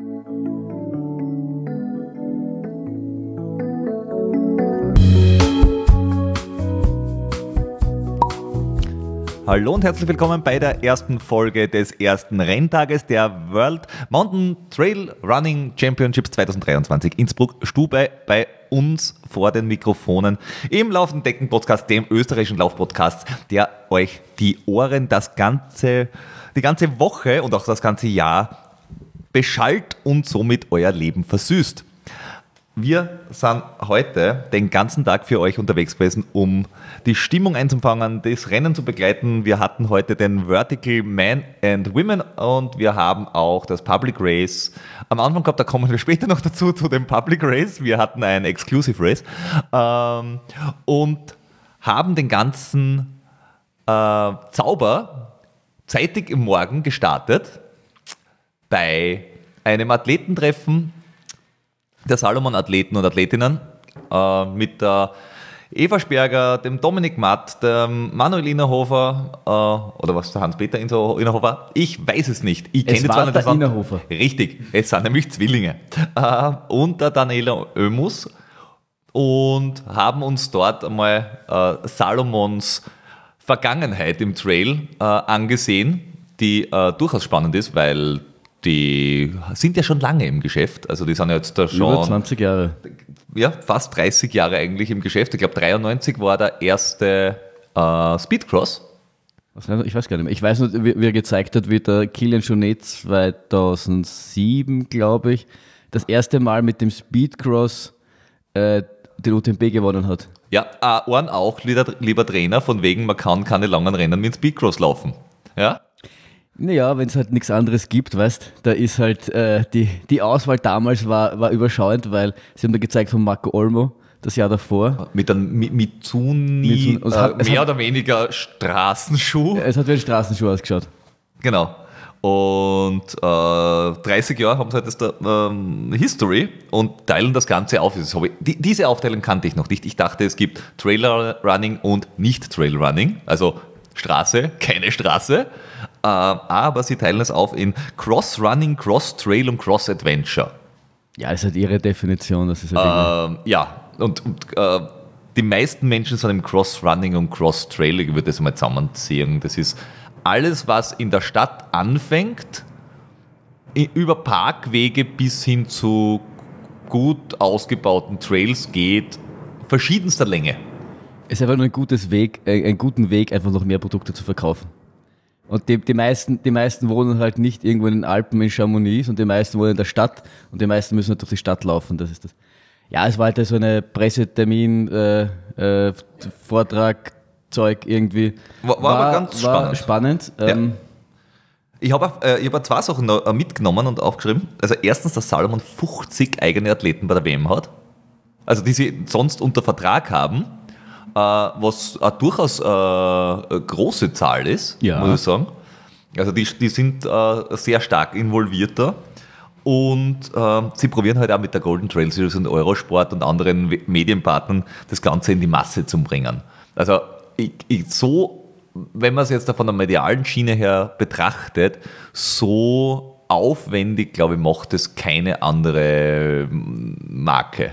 Hallo und herzlich willkommen bei der ersten Folge des ersten Renntages der World Mountain Trail Running Championships 2023 Innsbruck Stube bei uns vor den Mikrofonen im Laufenden Decken Podcast, dem österreichischen Laufpodcast, der euch die Ohren das ganze, die ganze Woche und auch das ganze Jahr beschallt und somit euer Leben versüßt. Wir sind heute den ganzen Tag für euch unterwegs gewesen, um die Stimmung einzufangen, das Rennen zu begleiten. Wir hatten heute den Vertical Men and Women und wir haben auch das Public Race am Anfang gehabt, da kommen wir später noch dazu, zu dem Public Race. Wir hatten ein Exclusive Race ähm, und haben den ganzen äh, Zauber zeitig im Morgen gestartet bei einem Athletentreffen der Salomon-Athleten und Athletinnen äh, mit der Eva Sperger, dem Dominik Matt, dem Manuel Innerhofer äh, oder was, der Hans-Peter Innerhofer? Ich weiß es nicht. Ich kenne zwar nicht, das Innerhofer. Richtig, es sind nämlich Zwillinge. Äh, und der Daniela Oemus und haben uns dort einmal äh, Salomons Vergangenheit im Trail äh, angesehen, die äh, durchaus spannend ist, weil die sind ja schon lange im Geschäft. Also die sind ja jetzt da schon. Über 20 Jahre. Ja, fast 30 Jahre eigentlich im Geschäft. Ich glaube, 93 war der erste äh, Speedcross. Ich weiß gar nicht mehr. Ich weiß nur, wie er gezeigt hat, wie der Kilian Jonet 2007, glaube ich, das erste Mal mit dem Speedcross äh, den UTMB gewonnen hat. Ja, äh, Ohren auch, lieber, lieber Trainer, von wegen, man kann keine langen Rennen mit Speedcross laufen. Ja? Naja, wenn es halt nichts anderes gibt, weißt da ist halt äh, die, die Auswahl damals war, war überschauend, weil sie haben da gezeigt von Marco Olmo das Jahr davor. Mit einem Mitsuni, mit, äh, hat, mehr hat, oder weniger Straßenschuh. Es hat wie ein Straßenschuh ausgeschaut. Genau. Und äh, 30 Jahre haben sie halt das da, ähm, History und teilen das Ganze auf. Das ich, die, diese Aufteilung kannte ich noch nicht. Ich dachte, es gibt Trailer Running und nicht Trail Running. Also Straße, keine Straße. Äh, aber sie teilen es auf in Cross-Running, Cross-Trail und Cross-Adventure. Ja, das ist halt ihre Definition. Das ist halt äh, ja, und, und äh, die meisten Menschen sind im Cross-Running und Cross-Trail, ich würde das mal zusammenziehen. Das ist alles, was in der Stadt anfängt, über Parkwege bis hin zu gut ausgebauten Trails geht, verschiedenster Länge. Es ist einfach nur ein gutes Weg, äh, einen guten Weg, einfach noch mehr Produkte zu verkaufen. Und die, die, meisten, die meisten wohnen halt nicht irgendwo in den Alpen in Chamonix und die meisten wohnen in der Stadt und die meisten müssen halt durch die Stadt laufen. Das ist das. Ja, es war halt so eine Pressetermin, äh, äh, Vortrag, Zeug irgendwie. War, war, aber ganz war spannend. spannend. Ja. Ähm, ich habe äh, hab zwei Sachen äh, mitgenommen und aufgeschrieben. Also erstens, dass Salomon 50 eigene Athleten bei der WM hat. Also die sie sonst unter Vertrag haben. Äh, was eine durchaus äh, große Zahl ist, ja. muss ich sagen. Also die, die sind äh, sehr stark involviert da. Und äh, sie probieren halt auch mit der Golden Trail Series und Eurosport und anderen Medienpartnern das Ganze in die Masse zu bringen. Also ich, ich, so, wenn man es jetzt von der medialen Schiene her betrachtet, so aufwendig, glaube ich, macht es keine andere Marke.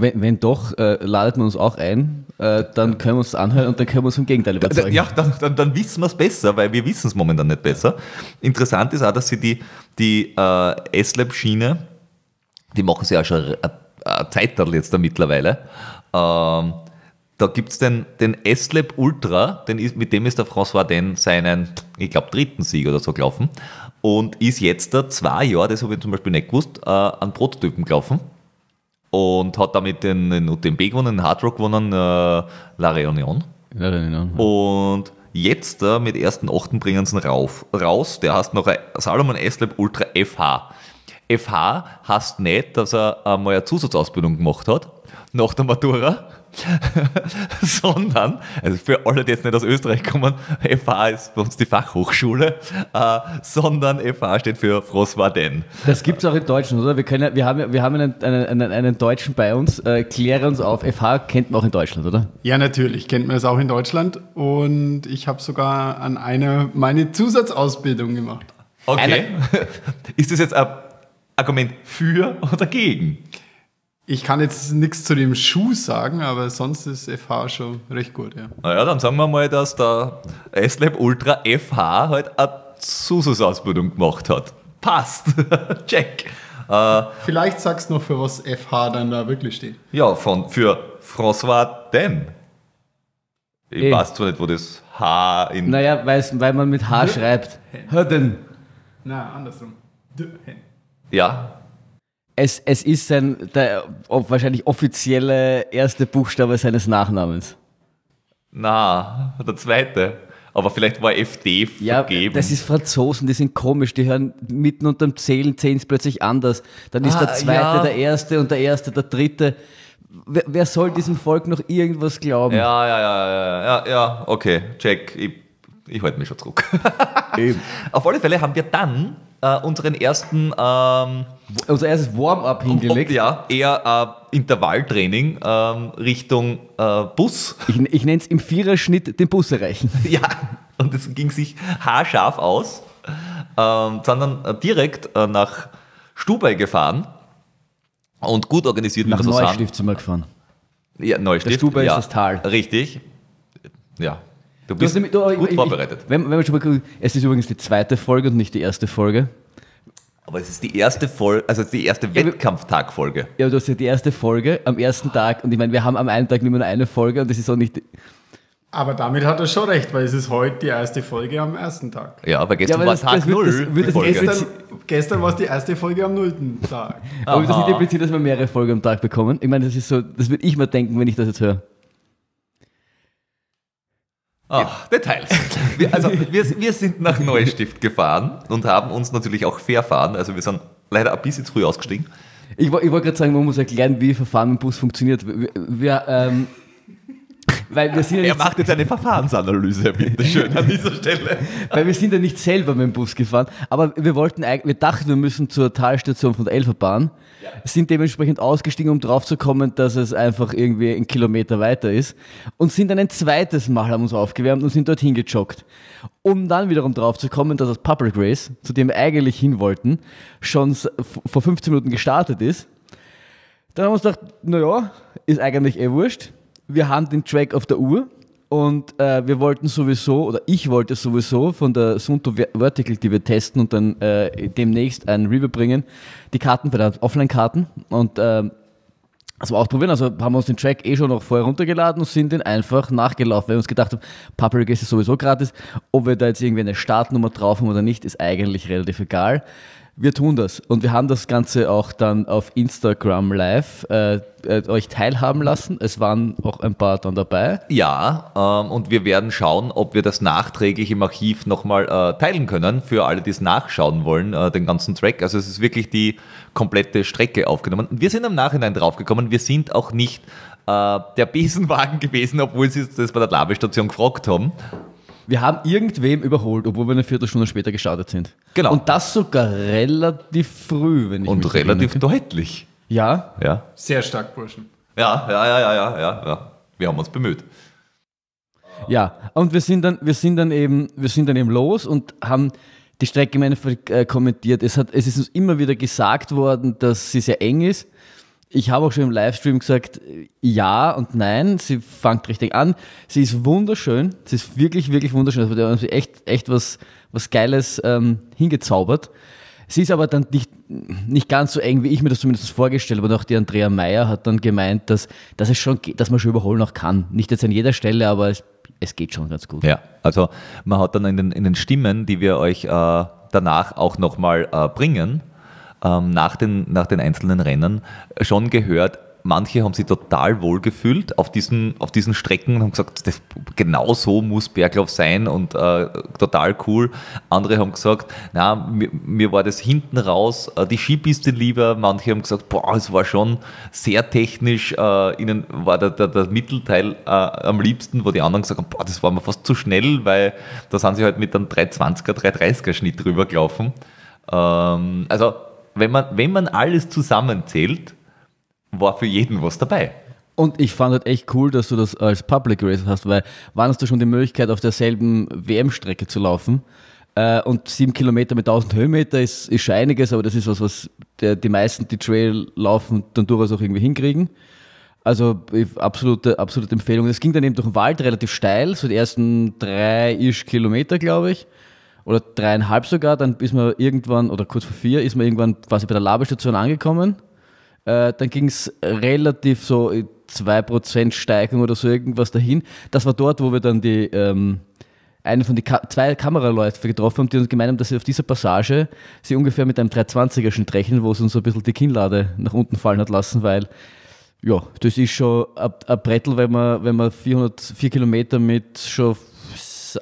Wenn, wenn doch, äh, ladet man uns auch ein, äh, dann können wir uns anhören und dann können wir uns vom Gegenteil überzeugen. Ja, dann, dann, dann wissen wir es besser, weil wir wissen es momentan nicht besser. Interessant ist auch, dass sie die, die äh, S-Lab-Schiene, die machen sie ja schon eine, eine Zeit jetzt da mittlerweile. Ähm, da gibt es den, den S-Lab Ultra, den ist, mit dem ist der François Den seinen, ich glaube, dritten Sieg oder so gelaufen und ist jetzt da zwei Jahre, das habe ich zum Beispiel nicht gewusst, äh, an Prototypen gelaufen und hat damit den, den UTMB gewonnen, den Hard Rock gewonnen, äh, La Reunion. La Reunion ja. Und jetzt äh, mit ersten Achten bringen sie ihn rauf, raus. Der heißt noch ein Salomon S-Lab Ultra FH. FH heißt nicht, dass er einmal eine Zusatzausbildung gemacht hat nach der Matura, sondern, also für alle, die jetzt nicht aus Österreich kommen, FH ist bei uns die Fachhochschule, äh, sondern FH steht für François Den. Das gibt es auch in Deutschland, oder? Wir, können, wir haben, wir haben einen, einen, einen, einen Deutschen bei uns. Äh, kläre uns auf, FH kennt man auch in Deutschland, oder? Ja, natürlich, kennt man es auch in Deutschland. Und ich habe sogar an einer meine Zusatzausbildung gemacht. Okay. ist das jetzt ein Argument für oder gegen? Ich kann jetzt nichts zu dem Schuh sagen, aber sonst ist FH schon recht gut, ja. Naja, dann sagen wir mal, dass der S-Lab Ultra FH halt eine Zusatzsausbildung gemacht hat. Passt. Check. Äh, Vielleicht sagst du noch, für was FH dann da wirklich steht. ja, von, für François Den. Ich Eh. weiß zwar nicht, wo das H in. Naja, weil man mit H schreibt. Hörden. Na, andersrum. D- Ja, Es, es ist sein, der wahrscheinlich offizielle erste Buchstabe seines Nachnamens. na, der zweite. Aber vielleicht war FD Ja, vergeben. das ist Franzosen, die sind komisch, die hören mitten unterm Zählen, zählen plötzlich anders. Dann ist Ah, der zweite ja. der erste und der erste der dritte. Wer, wer soll diesem Volk noch irgendwas glauben? Ja, ja, ja, ja, ja, ja, okay, check. Ich, ich halte mich schon zurück. Auf alle Fälle haben wir dann äh, unseren ersten ähm, Unser erstes Warm-up hingelegt. ja, eher äh, Intervalltraining ähm, Richtung äh, Bus. Ich, ich nenne es im Viererschnitt den Bus erreichen. ja, und es ging sich haarscharf aus. Ähm, sondern äh, direkt äh, nach Stubai gefahren und gut organisiert, wie Nach. Neustift sind wir gefahren. Ja, Neustift. Der Stubai ist ja, das Tal. Richtig. Ja. Du Du bist hast nämlich- du- gut ich- vorbereitet. Ich, wenn, wenn man schon mal, es ist übrigens die zweite Folge und nicht die erste Folge. Aber es ist die erste Folge, also die erste Wettkampftagfolge. Ja, du hast ja die erste Folge am ersten Tag und ich meine, wir haben am einen Tag immer nur eine Folge und das ist auch nicht. Aber damit hat er schon recht, weil es ist heute die erste Folge am ersten Tag. Ja, aber gestern aber war das- Tag das wird- null. das wird das gestern- Gestern, war es die erste Folge am nullten Tag. Aber das nicht impliziert, dass wir mehrere Folgen am Tag bekommen. Ich meine, das ist so, das würde ich mir denken, wenn ich das jetzt höre. Ach, Details. Wir, also wir, wir sind nach Neustift gefahren und haben uns natürlich auch verfahren. Also wir sind leider ein bisschen zu früh ausgestiegen. Ich, ich wollte gerade sagen, man muss erklären, wie Verfahren im Bus funktioniert. Wir, wir, ähm, weil, wir sind ja Er nicht, macht jetzt eine Verfahrensanalyse, bitte schön, an dieser Stelle. weil wir sind ja nicht selber mit dem Bus gefahren, aber wir wollten wir dachten, wir müssen zur Talstation von der Elferbahn, sind dementsprechend ausgestiegen, um drauf zu kommen, dass es einfach irgendwie einen Kilometer weiter ist und sind dann ein zweites Mal, haben uns aufgewärmt und sind dorthin gejoggt. Um dann wiederum drauf zu kommen, dass das Public Race, zu dem wir eigentlich hin wollten, schon vor 15 Minuten gestartet ist. Dann haben wir uns gedacht, naja, ist eigentlich eh wurscht. Wir haben den Track auf der Uhr und äh, wir wollten sowieso, oder ich wollte sowieso von der Sunto Ver- Vertical, die wir testen und dann äh, demnächst ein Review bringen, die Karten, bei der Offline-Karten und ähm, also ausprobieren. Also haben wir uns den Track eh schon noch vorher runtergeladen und sind den einfach nachgelaufen, weil wir uns gedacht haben, Public ist sowieso gratis. Ob wir da jetzt irgendwie eine Startnummer drauf haben oder nicht, ist eigentlich relativ egal. Wir tun das und wir haben das Ganze auch dann auf Instagram live äh, äh, euch teilhaben lassen. Es waren auch ein paar dann dabei. Ja, ähm, und wir werden schauen, ob wir das nachträglich im Archiv nochmal äh, teilen können, für alle, die es nachschauen wollen, äh, den ganzen Track. Also es ist wirklich die komplette Strecke aufgenommen. Wir sind im Nachhinein draufgekommen, wir sind auch nicht äh, der Besenwagen gewesen, obwohl sie das bei der Labestation gefragt haben. Wir haben irgendwem überholt, obwohl wir eine Viertelstunde später gestartet sind. Genau. Und das sogar relativ früh, wenn ich Und mich relativ erinnere. deutlich. Ja, Ja. Sehr stark, Burschen. Ja, ja, ja, ja, ja, ja, ja. Wir haben uns bemüht. Ja, und wir sind dann, wir sind dann eben, wir sind dann eben los und haben die Strecke im Endeffekt äh, kommentiert. Es, hat, es ist uns immer wieder gesagt worden, dass sie sehr eng ist. Ich habe auch schon im Livestream gesagt, äh, ja und nein. Sie fängt richtig an. Sie ist wunderschön. Sie ist wirklich, wirklich wunderschön. Also, da haben sie echt, echt was, was Geiles ähm, hingezaubert. Sie ist aber dann nicht, nicht ganz so eng, wie ich mir das zumindest vorgestellt habe. Und auch die Andrea Meyer hat dann gemeint, dass, dass, es schon, geht, dass man schon überholen auch kann. Nicht jetzt an jeder Stelle, aber es, es geht schon ganz gut. Ja, also man hat dann in den, in den Stimmen, die wir euch äh, danach auch nochmal äh, bringen, ähm, nach, den, nach den einzelnen Rennen, schon gehört, manche haben sich total wohl gefühlt auf diesen, auf diesen Strecken und haben gesagt, das, genau so muss Berglauf sein und äh, total cool. Andere haben gesagt, na, mir, mir war das hinten raus, äh, die Skipiste lieber. Manche haben gesagt, boah, es war schon sehr technisch, äh, ihnen war der, der, der Mittelteil äh, am liebsten, wo die anderen gesagt haben, boah, das war mir fast zu schnell, weil da sind sie halt mit einem 320er, 330er Schnitt drüber gelaufen. Ähm, also, wenn man, wenn man alles zusammenzählt, war für jeden was dabei. Und ich fand halt echt cool, dass du das als Public Race hast, weil wann hast du schon die Möglichkeit, auf derselben WM-Strecke zu laufen? Äh, und sieben Kilometer mit 1000 Höhenmeter ist, ist schon einiges, aber das ist was, was der, die meisten, die Trail laufen, dann durchaus auch irgendwie hinkriegen. Also absolute, absolute Empfehlung. Es ging dann eben durch den Wald relativ steil, so die ersten drei ish Kilometer, glaube ich. Oder dreieinhalb sogar. Dann ist man irgendwann, oder kurz vor vier, ist man irgendwann quasi bei der Labestation angekommen. Äh, dann ging es relativ so 2% Steigung oder so irgendwas dahin. Das war dort, wo wir dann die, ähm, eine von den Ka zwei Kameraläufe getroffen haben, die uns gemeint haben, dass sie auf dieser Passage sie ungefähr mit einem 320er Schnitt rechnen, wo es uns so ein bisschen die Kinnlade nach unten fallen hat lassen, weil ja, das ist schon ein Brettel, wenn man, wenn man 400, 4 Kilometer mit schon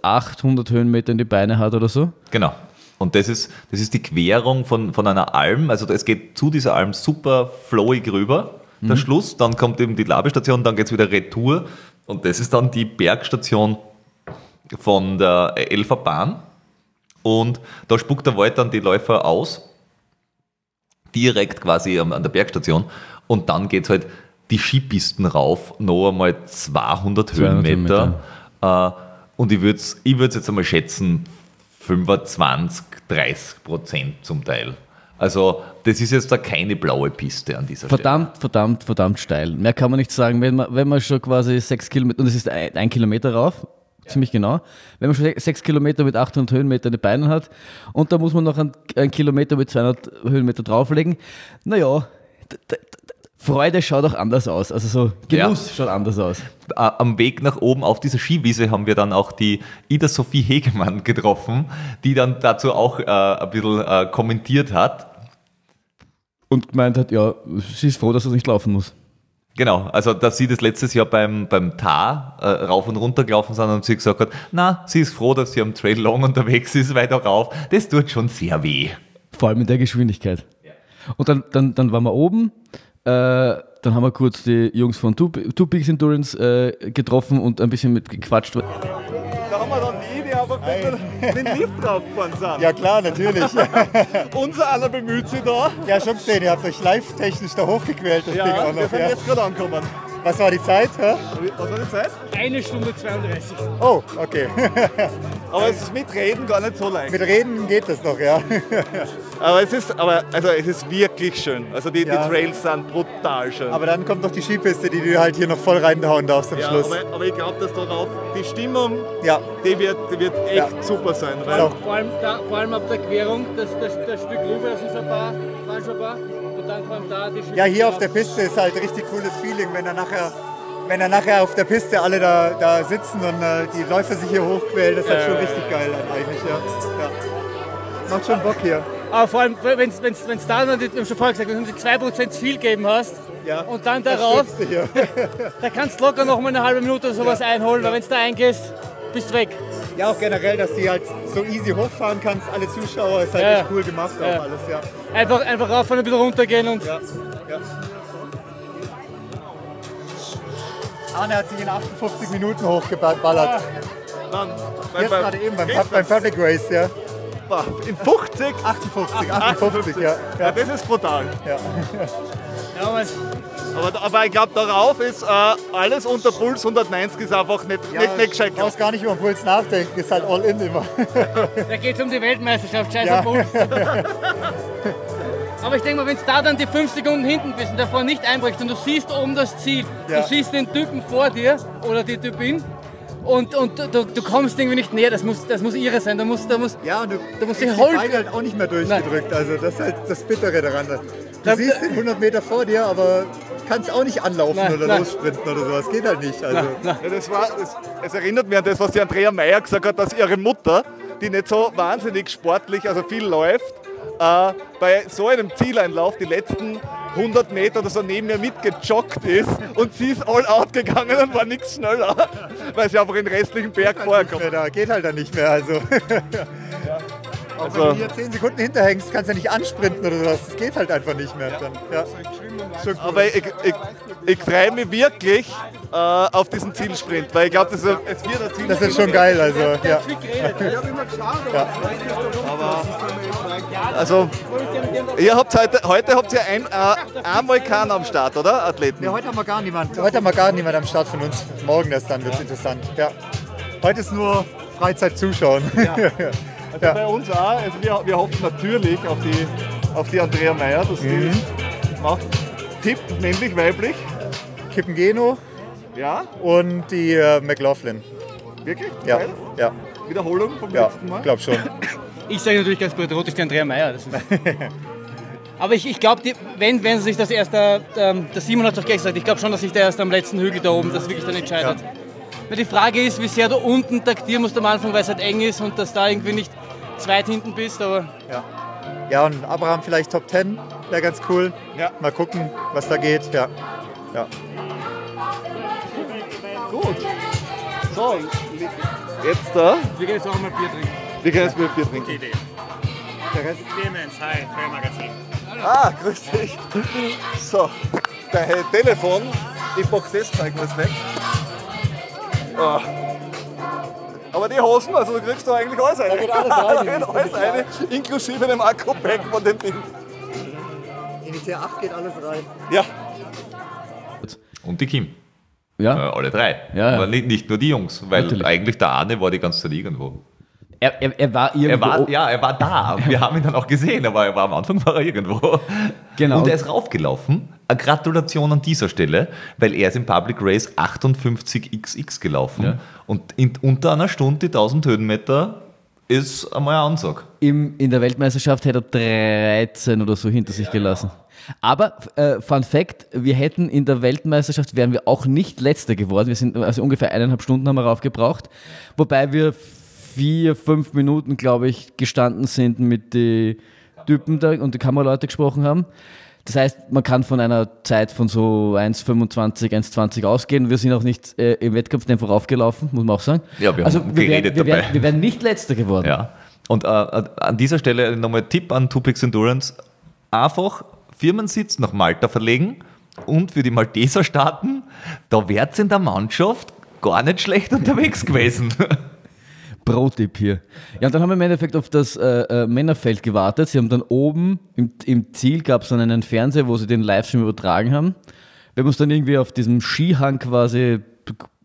800 Höhenmeter in die Beine hat oder so. Genau. Und das ist, das ist die Querung von, von einer Alm. Also es geht zu dieser Alm super flowig rüber, der mhm. Schluss. Dann kommt eben die Labestation, dann geht es wieder retour. Und das ist dann die Bergstation von der Elfer Bahn. Und da spuckt der Wald dann die Läufer aus, direkt quasi an der Bergstation. Und dann geht es halt die Skipisten rauf, noch einmal 200, 200 Höhenmeter. Höhenmeter. Äh, und ich würde es ich jetzt einmal schätzen, 25, 30 Prozent zum Teil. Also das ist jetzt da keine blaue Piste an dieser verdammt, Stelle. Verdammt, verdammt, verdammt steil. Mehr kann man nicht sagen, wenn man, wenn man schon quasi sechs Kilometer, und es ist ein, ein Kilometer rauf, ja. ziemlich genau, wenn man schon sechs Kilometer mit 800 Höhenmeter in den Beinen hat und da muss man noch einen, einen Kilometer mit 200 Höhenmeter drauflegen, naja, Freude schaut auch anders aus. Also so Genuss ja. schaut anders aus. Am Weg nach oben auf dieser Skiwiese haben wir dann auch die Ida Sophie Hegemann getroffen, die dann dazu auch äh, ein bisschen äh, kommentiert hat. Und gemeint hat, ja, sie ist froh, dass es nicht laufen muss. Genau, also dass sie das letztes Jahr beim, beim Tar äh, rauf und runter gelaufen sind und sie gesagt hat, na, sie ist froh, dass sie am Trail Long unterwegs ist, weiter rauf. Das tut schon sehr weh. Vor allem in der Geschwindigkeit. Ja. Und dann, dann, dann waren wir oben äh, dann haben wir kurz die Jungs von Two, Two Peaks Endurance äh, getroffen und ein bisschen mit gequatscht. Da haben wir dann die Idee einfach mit den Lift draufgefahren sind. Ja klar, natürlich. Unser aller bemüht sich da. Ja, schon gesehen, ihr habt euch live-technisch da hochgequält. Das ja, Ding auch noch, wir sind ja. jetzt gerade angekommen. Was war die Zeit? Hä? Was war die Zeit? Eine Stunde 32. Oh, okay. aber es ist mit Reden gar nicht so leicht. Mit Reden geht das noch, ja. aber es ist, aber, also es ist wirklich schön. Also die, ja. die Trails sind brutal schön. Aber dann kommt noch die Skipiste, die du halt hier noch voll reinhauen darfst am ja, Schluss. Aber, aber ich glaube, dass darauf die Stimmung, ja. die, wird, die wird echt ja. super sein. Weil vor, allem da, vor allem ab der Querung, das, das, das Stück rüber, das ist ein paar, schon ein paar ja, hier auf der Piste ist halt richtig cooles Feeling, wenn er nachher, wenn er nachher auf der Piste alle da, da sitzen und äh, die Läufer sich hier hochquälen. Das ist halt schon richtig geil eigentlich, ja. ja. Macht schon Bock hier. Aber vor allem, wenn es da, dann, ich schon vorher gesagt, wenn du die 2% zu viel geben hast ja, und dann darauf, da kannst du locker noch mal eine halbe Minute oder sowas ja. einholen, weil wenn du da eingehst, bist du weg. Ja, auch generell, dass du halt so easy hochfahren kannst, alle Zuschauer, ist halt echt cool gemacht auch alles, ja. Einfach, einfach rauf und ein bisschen runtergehen und. Ja. ja. Arne hat sich in 58 Minuten hochgeballert. Ah. Wann? Jetzt gerade eben beim, beim Public Race, ja. In 50? 58, 58, ja. ja. Das ist brutal. Ja. ja aber, aber ich glaube, darauf ist äh, alles unter Puls 190 ist einfach nicht, ja, nicht, nicht gescheit. Du brauchst gar nicht über den Puls nachdenken, ist halt all in immer. da geht es um die Weltmeisterschaft, scheiße ja. Puls. Aber ich denke mal, wenn du da dann die 5 Sekunden hinten bist und davor nicht einbrichst und du siehst oben das Ziel, ja. du siehst den Typen vor dir oder die Typin und, und du, du kommst irgendwie nicht näher, das muss, das muss irre sein. Da muss, da muss, ja, und du, da muss die Beine halt auch nicht mehr durchgedrückt. Nein. Also das ist halt das Bittere daran. Du da, siehst den 100 Meter vor dir, aber kannst auch nicht anlaufen nein, oder nein. lossprinten oder sowas. Geht halt nicht. Also. Ja, das war, das, es erinnert mich an das, was die Andrea Meyer gesagt hat, dass ihre Mutter, die nicht so wahnsinnig sportlich, also viel läuft, äh, bei so einem Zieleinlauf die letzten 100 Meter oder so neben mir mitgejoggt ist und sie ist all out gegangen und war nichts schneller, weil sie einfach in den restlichen Berg vorher kommt. Geht halt dann nicht mehr. Also. Ja. Auch also, wenn du hier 10 Sekunden hinterhängst, kannst du ja nicht ansprinten oder sowas. Das geht halt einfach nicht mehr. Dann. Ja. Cool. Aber ich, ich, ich freue mich wirklich äh, auf diesen Zielsprint, weil ich glaube, das, wird ein. Das ist schon geil. Also, ja. ja. Aber, also, ihr habt heute, heute habt ihr ein, äh, einmal keinen am Start, oder, Athleten? Ja, heute haben wir gar niemanden. Heute haben wir gar niemanden am Start von uns. Morgen erst dann wird es ja. interessant. Ja. Heute ist nur Freizeit zuschauen. Ja. Also Ja. bei uns auch. Also wir, wir hoffen natürlich auf die, auf die Andrea Meyer, dass Mhm. die macht. Tipp, männlich, weiblich. Kippengeno Ja, und die äh, McLaughlin. wirklich? Ja, ja, Wiederholung vom ja, letzten Mal. glaub schon. Ich sage natürlich ganz patriotisch die Andrea Meyer. Das ist Aber ich, ich glaube, wenn, wenn sie sich das erst, der, ähm, der Simon hat es doch gleich gesagt, ich glaube schon, dass sich der erst am letzten Hügel da oben das wirklich dann entscheidet. Weil die Frage ist, wie sehr du unten taktieren musst am Anfang, weil es halt eng ist und dass da irgendwie nicht zweit hinten bist, aber Ja. Ja, und Abraham vielleicht Top 10, wäre ganz cool. Ja. Mal gucken, was da geht. Ja. Ja. Gut. So, jetzt da. wir gehen jetzt auch mal Bier trinken. Wir können jetzt mal Bier trinken. Der Rest Clemens, hi, Trailmagazin. Ah, grüß dich. So, dein Telefon. Ich pack das Zeugnis weg. Ah. Aber die Hosen, also du kriegst da eigentlich alles rein. Da geht alles rein. Da geht alles rein, inklusive dem Akku-Pack von dem Ding. in die T8 geht alles rein. Ja, Und die Kim. Äh, Ja. alle drei. Ja, ja. Aber nicht, nicht nur die Jungs, weil Natürlich. eigentlich der eine war die ganze Zeit irgendwo. Er, er, er war irgendwo. Er war, ja, er war da. Wir haben ihn dann auch gesehen, aber er war am Anfang war er irgendwo. Genau. Und er ist raufgelaufen. Eine Gratulation an dieser Stelle, weil er ist im Public Race 58xx gelaufen. Ja. Und in, unter einer Stunde die 1000 Höhenmeter ist einmal eine Ansage. Im, in der Weltmeisterschaft hätte er 13 oder so hinter sich gelassen. Aber, äh, Fun Fact, wir hätten in der Weltmeisterschaft, wären wir auch nicht Letzter geworden. Wir sind, also ungefähr eineinhalb Stunden haben wir raufgebraucht. Wobei wir vier, fünf Minuten, glaube ich, gestanden sind mit den Typen da und die Kameraleute gesprochen haben. Das heißt, man kann von einer Zeit von so 1,25, 1,20 ausgehen. Wir sind auch nicht äh, im Wettkampftempo raufgelaufen, muss man auch sagen. Ja, wir also haben wir, geredet wären, wir, dabei. wir wären nicht Letzter geworden. Ja. Und äh, an dieser Stelle nochmal Tipp an Tupix Endurance. Einfach Firmensitz nach Malta verlegen und für die Malteser starten. Da wär's in der Mannschaft gar nicht schlecht unterwegs gewesen. Pro-Tipp hier. Ja, und dann haben wir im Endeffekt auf das äh, äh, Männerfeld gewartet. Sie haben dann oben im, im Ziel gab es dann einen Fernseher, wo sie den Livestream übertragen haben. Wir haben uns dann irgendwie auf diesem Skihang quasi,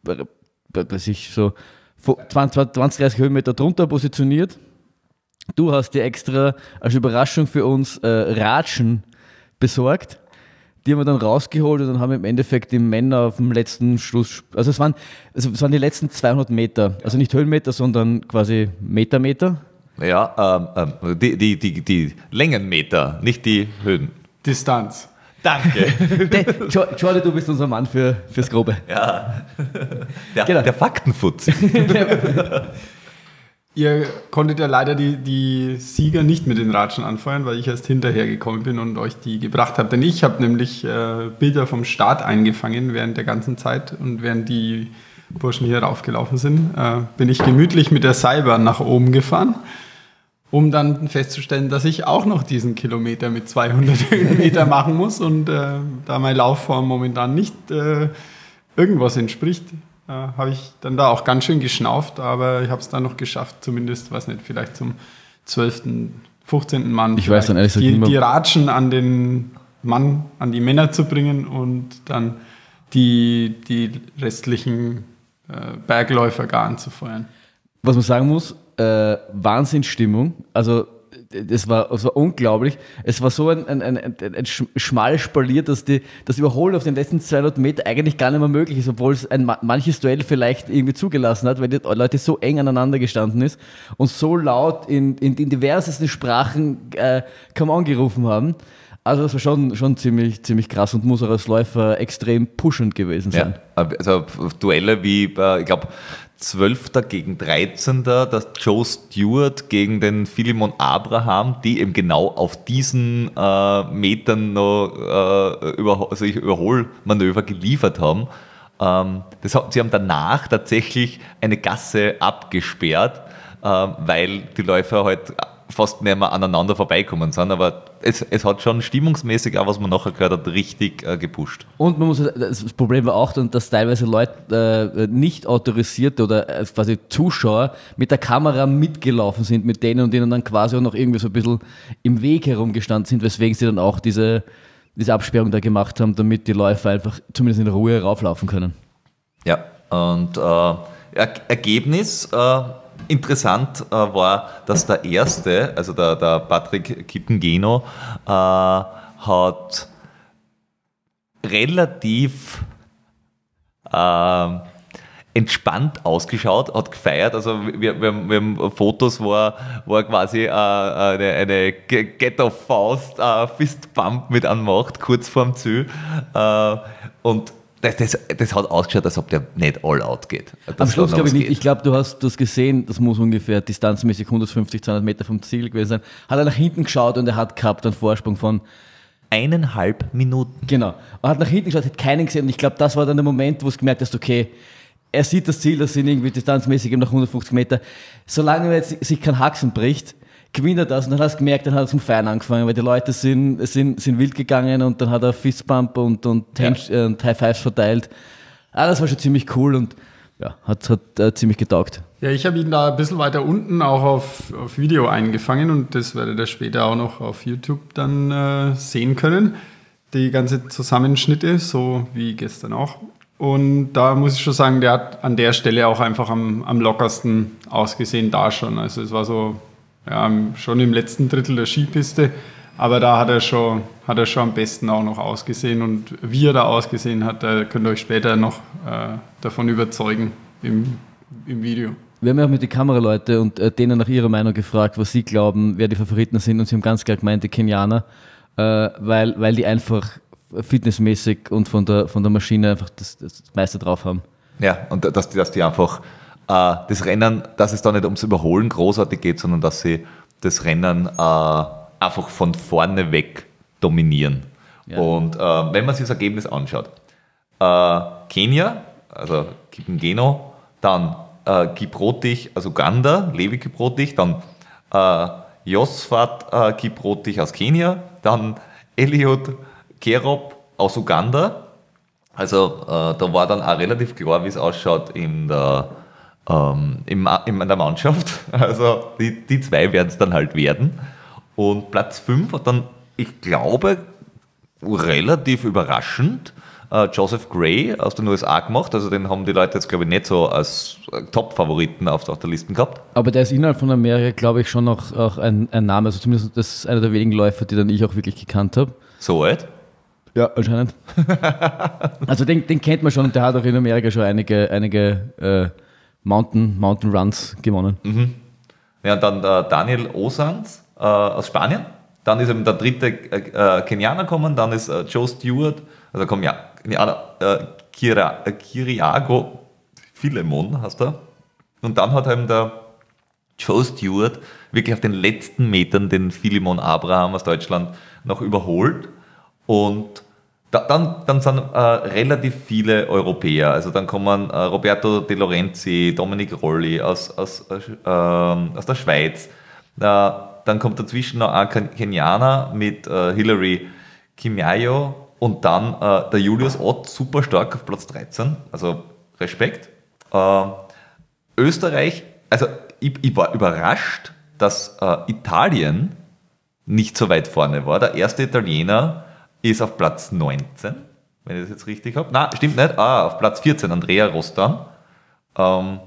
äh, weiß ich, so 20, 20, 30 Höhenmeter drunter positioniert. Du hast dir extra als Überraschung für uns äh, Ratschen besorgt. Die haben wir dann rausgeholt und dann haben wir im Endeffekt die Männer auf dem letzten Schluss, also es waren, also es waren die letzten 200 Meter, also nicht Höhenmeter, sondern quasi Meter, Meter. Ja, ähm, ähm, die, die, die, die Längenmeter, nicht die Höhen. Distanz. Danke. De- Jordi, du bist unser Mann für, fürs Grobe. ja. Der, Genau. der Faktenfutz. Ihr konntet ja leider die, die Sieger nicht mit den Ratschen anfeuern, weil ich erst hinterher gekommen bin und euch die gebracht habe. Denn ich habe nämlich äh, Bilder vom Start eingefangen während der ganzen Zeit und während die Burschen hier raufgelaufen sind, äh, bin ich gemütlich mit der Seilbahn nach oben gefahren, um dann festzustellen, dass ich auch noch diesen Kilometer mit 200 Höhenmeter machen muss und äh, da meine Laufform momentan nicht äh, irgendwas entspricht, äh, habe ich dann da auch ganz schön geschnauft, aber ich habe es dann noch geschafft, zumindest, weiß nicht, vielleicht zum 12., 15. Mann. Ich weiß dann ehrlich gesagt die, die Ratschen an den Mann, an die Männer zu bringen und dann die, die restlichen äh, Bergläufer gar anzufeuern. Was man sagen muss, äh, Wahnsinnsstimmung. Also es war, es war unglaublich. Es war so ein, ein, ein, ein, ein sch- schmales Spalier, dass die, das Überholen auf den letzten 200 Meter eigentlich gar nicht mehr möglich ist, obwohl es ein ma- manches Duell vielleicht irgendwie zugelassen hat, weil die Leute so eng aneinander gestanden ist und so laut in, in, in diversesten Sprachen äh, Come on gerufen haben. Also das war schon, schon ziemlich, ziemlich krass und muss auch als Läufer extrem pushend gewesen sein. Ja, also Duelle wie, ich glaube, 12. gegen 13. dass Joe Stewart gegen den Philemon Abraham, die eben genau auf diesen äh, Metern noch äh, über, also Überholmanöver geliefert haben. Ähm, das, sie haben danach tatsächlich eine Gasse abgesperrt, äh, weil die Läufer halt fast nicht mehr aneinander vorbeikommen sind. Aber es, es hat schon stimmungsmäßig, auch was man nachher gehört hat, richtig äh, gepusht. Und man muss, das Problem war auch, dass teilweise Leute äh, nicht autorisierte oder äh, quasi Zuschauer mit der Kamera mitgelaufen sind mit denen und denen dann quasi auch noch irgendwie so ein bisschen im Weg herumgestanden sind, weswegen sie dann auch diese, diese Absperrung da gemacht haben, damit die Läufer einfach zumindest in Ruhe rauflaufen können. Ja, und äh, er Ergebnis, äh, interessant äh, war, dass der erste, also der, der Patrick Kittengeno, äh, hat relativ äh, entspannt ausgeschaut, hat gefeiert. Also wir, wir, haben, wir haben Fotos, wo er, wo er quasi äh, eine, eine Get-off-Faust, äh, Fistbump mit anmacht, kurz vorm Ziel. Äh, und das, das, das, hat ausgeschaut, als ob der nicht all out geht. Am Schluss glaube ich nicht. Ich glaube, du hast das gesehen, das muss ungefähr distanzmäßig 150, 200 Meter vom Ziel gewesen sein. Hat er nach hinten geschaut und er hat gehabt einen Vorsprung von eineinhalb Minuten. Genau. Er hat nach hinten geschaut, hat keinen gesehen und ich glaube, das war dann der Moment, wo es gemerkt hast, okay, er sieht das Ziel, das sind irgendwie distanzmäßig eben nach 150 Meter. Solange er jetzt sich kein Haxen bricht, gewinnt er das und dann hast du gemerkt, dann hat er zum Feiern angefangen, weil die Leute sind, sind, sind wild gegangen und dann hat er Fistbump und, und, ja. Äh, und High Fives verteilt. Ah, das war schon ziemlich cool und ja, hat, hat äh, ziemlich getaugt. Ja, ich habe ihn da ein bisschen weiter unten auch auf, auf Video eingefangen und das werdet ihr später auch noch auf YouTube dann äh, sehen können. Die ganze Zusammenschnitte, so wie gestern auch. Und da muss ich schon sagen, der hat an der Stelle auch einfach am, am lockersten ausgesehen, da schon. Also es war so ja, schon im letzten Drittel der Skipiste, aber da hat er schon, hat er schon am besten auch noch ausgesehen. Und wie er da ausgesehen hat, da könnt ihr euch später noch äh, davon überzeugen im, im Video. Wir haben ja auch mit den Kameraleuten und äh, denen nach ihrer Meinung gefragt, was sie glauben, wer die Favoriten sind. Und sie haben ganz klar gemeint, die Kenianer, äh, weil, weil die einfach fitnessmäßig und von der, von der Maschine einfach das, das meiste drauf haben. Ja, und dass die, dass die einfach äh, das Rennen, dass es da nicht ums Überholen großartig geht, sondern dass sie das Rennen äh, einfach von vorne weg dominieren. Ja. Und äh, wenn man sich das Ergebnis anschaut, äh, Kenia, also Kipengeno, dann äh, Kiprotich aus Uganda, Levi Kiprotich, dann äh, Josfat äh, Kiprotich aus Kenia, dann Eliud Kerob aus Uganda. Also äh, da war dann auch relativ klar, wie es ausschaut in der, ähm, im, in der Mannschaft. Also die, die zwei werden es dann halt werden. Und Platz 5 hat dann, ich glaube, relativ überraschend äh, Joseph Gray aus den USA gemacht. Also den haben die Leute jetzt, glaube ich, nicht so als Top-Favoriten auf, auf der Liste gehabt. Aber der ist innerhalb von Amerika, glaube ich, schon noch auch ein, ein Name. Also zumindest das ist einer der wenigen Läufer, die dann ich auch wirklich gekannt habe. So alt? Ja, anscheinend. also den, den, kennt man schon und der hat auch in Amerika schon einige, einige äh, Mountain, Mountain Runs gewonnen. Mhm. Ja, dann der Daniel Osans äh, aus Spanien. Dann ist eben der dritte äh, äh Kenianer gekommen, dann ist äh, Joe Stewart, also komm ja, Kenianer, äh, Kira, Kiriago Philemon heißt er. Und dann hat eben der Joe Stewart wirklich auf den letzten Metern den Philemon Abraham aus Deutschland noch überholt und da, dann, dann sind äh, relativ viele Europäer. Also dann kommen äh, Roberto De Lorenzi, Dominic Rolli aus, aus, äh, aus der Schweiz. dann kommt dazwischen noch ein Kenianer mit äh, Hilary Kimiayo und dann äh, der Julius Ott, super stark auf Platz 13. Also Respekt. Äh, Österreich, also ich, ich, war überrascht, dass Italien nicht so weit vorne war. Der erste Italiener ist auf Platz 19, wenn ich das jetzt richtig habe. Nein, stimmt nicht. Ah, auf Platz 14, Andrea Rostan. Ähm,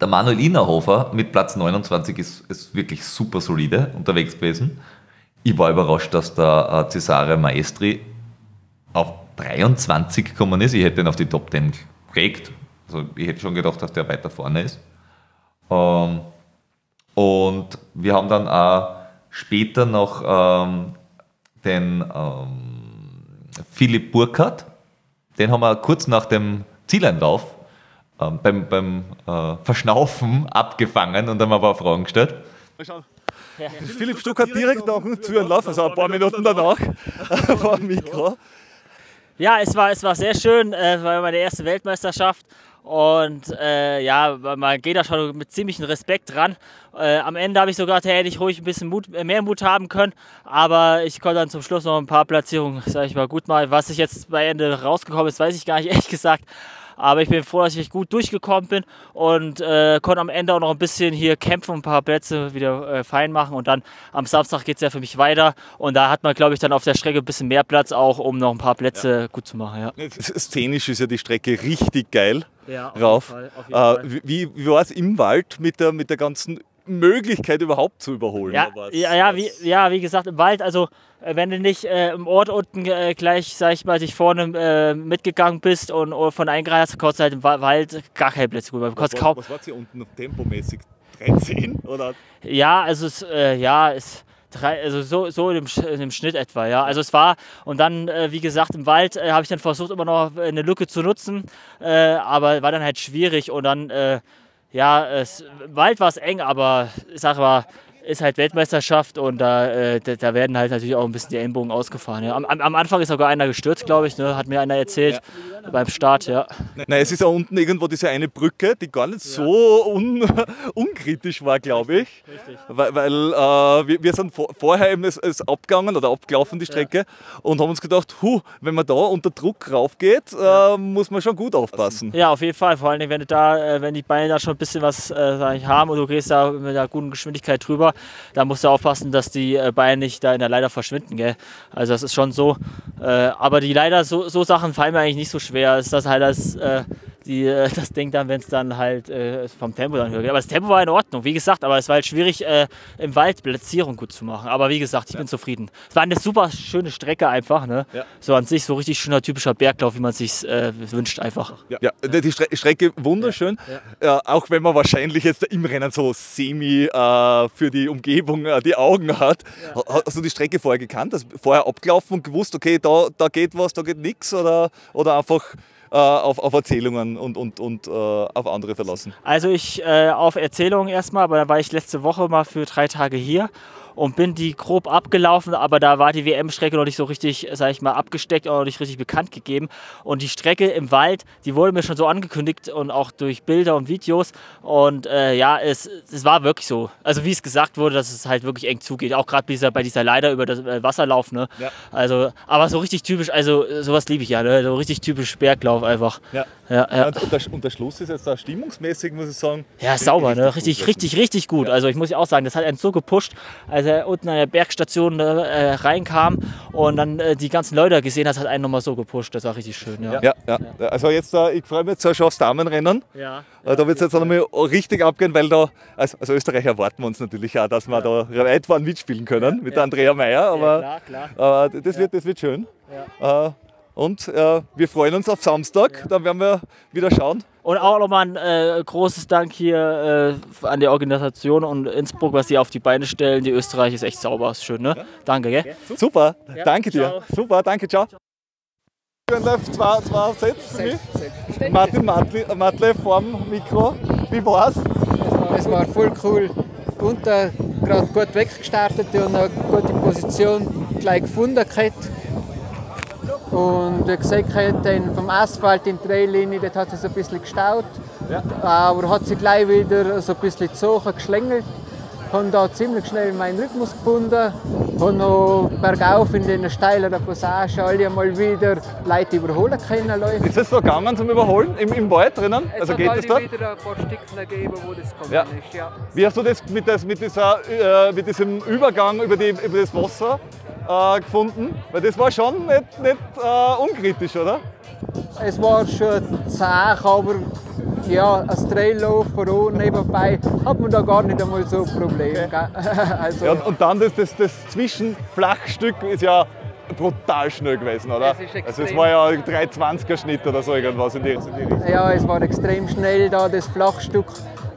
der Manuel Innerhofer mit Platz 29 ist, ist wirklich super solide unterwegs gewesen. Ich war überrascht, dass der äh, Cesare Maestri auf 23 gekommen ist. Ich hätte ihn auf die Top 10 gekriegt. Also ich hätte schon gedacht, dass der weiter vorne ist. Ähm, und wir haben dann auch später noch ähm, den ähm, Philipp Burkhardt, den haben wir kurz nach dem Zieleinlauf ähm, beim, beim äh, Verschnaufen abgefangen und haben aber Fragen gestellt. Mal schauen. Ja. Philipp Stuck hat direkt nach dem Zieleinlauf, also ein paar Minuten danach, vor dem Mikro. Ja, es war, es war sehr schön, äh, war meine erste Weltmeisterschaft und äh, ja, man geht da schon mit ziemlichem Respekt dran. Äh, am Ende habe ich sogar, hätte ich ruhig ein bisschen Mut, äh, mehr Mut haben können, aber ich konnte dann zum Schluss noch ein paar Platzierungen, sage ich mal, gut mal. Was ich jetzt bei Ende rausgekommen ist, weiß ich gar nicht, ehrlich gesagt. Aber ich bin froh, dass ich gut durchgekommen bin und äh, konnte am Ende auch noch ein bisschen hier kämpfen, ein paar Plätze wieder äh, fein machen. Und dann am Samstag geht es ja für mich weiter. Und da hat man, glaube ich, dann auf der Strecke ein bisschen mehr Platz auch, um noch ein paar Plätze ja. gut zu machen. Ja. Szenisch ist ja die Strecke richtig geil ja, rauf. Äh, wie, wie war es im Wald mit der, mit der ganzen Möglichkeit überhaupt zu überholen. Ja, was, ja, ja, wie, ja, wie gesagt, im Wald, also äh, wenn du nicht äh, im Ort unten äh, gleich, sag ich mal, dich vorne äh, mitgegangen bist und, und von eingereist, kannst du halt im Wald gar keine Plätze gut. Was, kaum was war hier unten tempomäßig? 13 oder? Ja, also es, äh, ja, es also so, so in, dem, in dem Schnitt etwa, ja. Also es war, und dann, äh, wie gesagt, im Wald äh, habe ich dann versucht, immer noch eine Lücke zu nutzen, äh, aber war dann halt schwierig und dann, äh, ja, es, Wald war es eng, aber ich sag mal, ist halt Weltmeisterschaft und da, äh, da, werden halt natürlich auch ein bisschen die Ellenbogen ausgefahren. Ja. Am, am, Anfang ist sogar einer gestürzt, glaube ich, ne? hat mir einer erzählt ja. beim Start. Ja. Nein, es ist ja unten irgendwo diese eine Brücke, die gar nicht so un, unkritisch war, glaube ich. Richtig. Weil, weil äh, wir, wir, sind vor, vorher eben es, es abgegangen oder abgelaufen, die Strecke, und haben uns gedacht, huh, wenn man da unter Druck raufgeht, äh, muss man schon gut aufpassen. Ja, auf jeden Fall. Vor allem, wenn, du da, äh, wenn die Beine da schon ein bisschen was äh, haben und du gehst da mit einer guten Geschwindigkeit drüber, da musst du aufpassen, dass die äh, Beine nicht da in der Leiter verschwinden. Gell? Also das ist schon so. Äh, aber die Leiter, so, so Sachen fallen mir eigentlich nicht so schwer. Ist das halt das, äh, die, äh, das Ding dann, wenn es dann halt äh, vom Tempo dann höher geht. Aber das Tempo war in Ordnung, wie gesagt, aber es war halt schwierig, äh, im Wald Platzierung gut zu machen. Aber wie gesagt, ich ja. bin zufrieden. Es war eine super schöne Strecke einfach. Ne? Ja. So an sich so richtig schöner typischer Berglauf, wie man sich äh, wünscht einfach. Ja, ja. die Stre Strecke wunderschön. auch wenn man wahrscheinlich jetzt im Rennen so semi äh, für die Umgebung äh, die Augen hat. Hast du die Strecke vorher gekannt? Hast vorher abgelaufen und gewusst, okay, da, da geht was, da geht nichts? Oder, oder einfach äh, auf, auf Erzählungen und, und, und äh, auf andere verlassen? Also ich äh, auf Erzählungen erstmal, aber da war ich letzte Woche mal für drei Tage hier und bin die grob abgelaufen, aber da war die WM-Strecke noch nicht so richtig, sag ich mal, abgesteckt oder noch nicht richtig bekannt gegeben. Und die Strecke im Wald, die wurde mir schon so angekündigt und auch durch Bilder und Videos. Und äh, ja, es, es war wirklich so. Also wie es gesagt wurde, dass es halt wirklich eng zugeht. Auch gerade bei dieser, bei dieser Leiter über das äh, Wasserlauf. Ne? Ja. Also, aber so richtig typisch, also sowas liebe ich ja, ne? so richtig typisch Berglauf einfach. Ja. Ja, ja. Und, der, und, der, Schluss ist jetzt da stimmungsmäßig, muss ich sagen. Ja, sauber, ne? richtig, richtig, richtig gut. Also ich muss auch sagen, das hat einen so gepusht, als er unten an der Bergstation äh, reinkam und dann äh, die ganzen Leute gesehen hat, hat einen nochmal so gepusht. Das war richtig schön. Ja, ja, ja. Also jetzt, äh, ich freue mich jetzt schon aufs Damenrennen. Ja. Äh, da wird es jetzt auch nochmal richtig abgehen, weil da, als, als Österreicher erwarten wir uns natürlich auch, dass wir da weit vorn mitspielen können mit der Andrea Meyer. Aber, klar, klar. aber das, wird, das wird schön. Äh, und äh, wir freuen uns auf Samstag, ja. dann werden wir wieder schauen. Und auch nochmal ein äh, großes Dank hier äh, an die Organisation und Innsbruck, was sie auf die Beine stellen. Die Österreich ist echt sauber, ist schön, ne? Ja. Danke, gell? Okay. Super, ja. danke dir. Ciao. Super, danke, ciao. Zwei, zwei Sätze für mich. Martin Matle, Matle vorm Mikro. Wie war's? Es war, es war voll cool. Unter gerade gut weggestartet und eine gute Position gleich gefunden. Gehabt. Und wie gesagt, dann vom Asphalt in die Traillinie, dort hat es ein bisschen gestaut. Ja. Aber hat sich gleich wieder so ein bisschen gezogen, geschlängelt. Habe da ziemlich schnell meinen Rhythmus gefunden. Habe noch bergauf in den steileren Passagen alle einmal wieder Leute überholen können. Leute. Ist es so gegangen zum Überholen im, im Wald drinnen? Es also geht es da? wieder ein paar Stücken gegeben, wo das gekommen ja. ist. Ja. Wie hast du das mit, das, mit, dieser, äh, mit diesem Übergang über, die, über das Wasser äh, gefunden? Weil das war schon nicht, nicht äh, unkritisch, oder? Es war schon zäh, aber ja, als Traillauf vor nebenbei hat man da gar nicht einmal so ein Problem. Okay. also, ja, und dann das, das, das Zwischenflachstück ist ja brutal schnell gewesen, oder? also es war ja ein 320er Schnitt oder so irgendwas in die, in die Richtung. Ja, es war extrem schnell da, das Flachstück.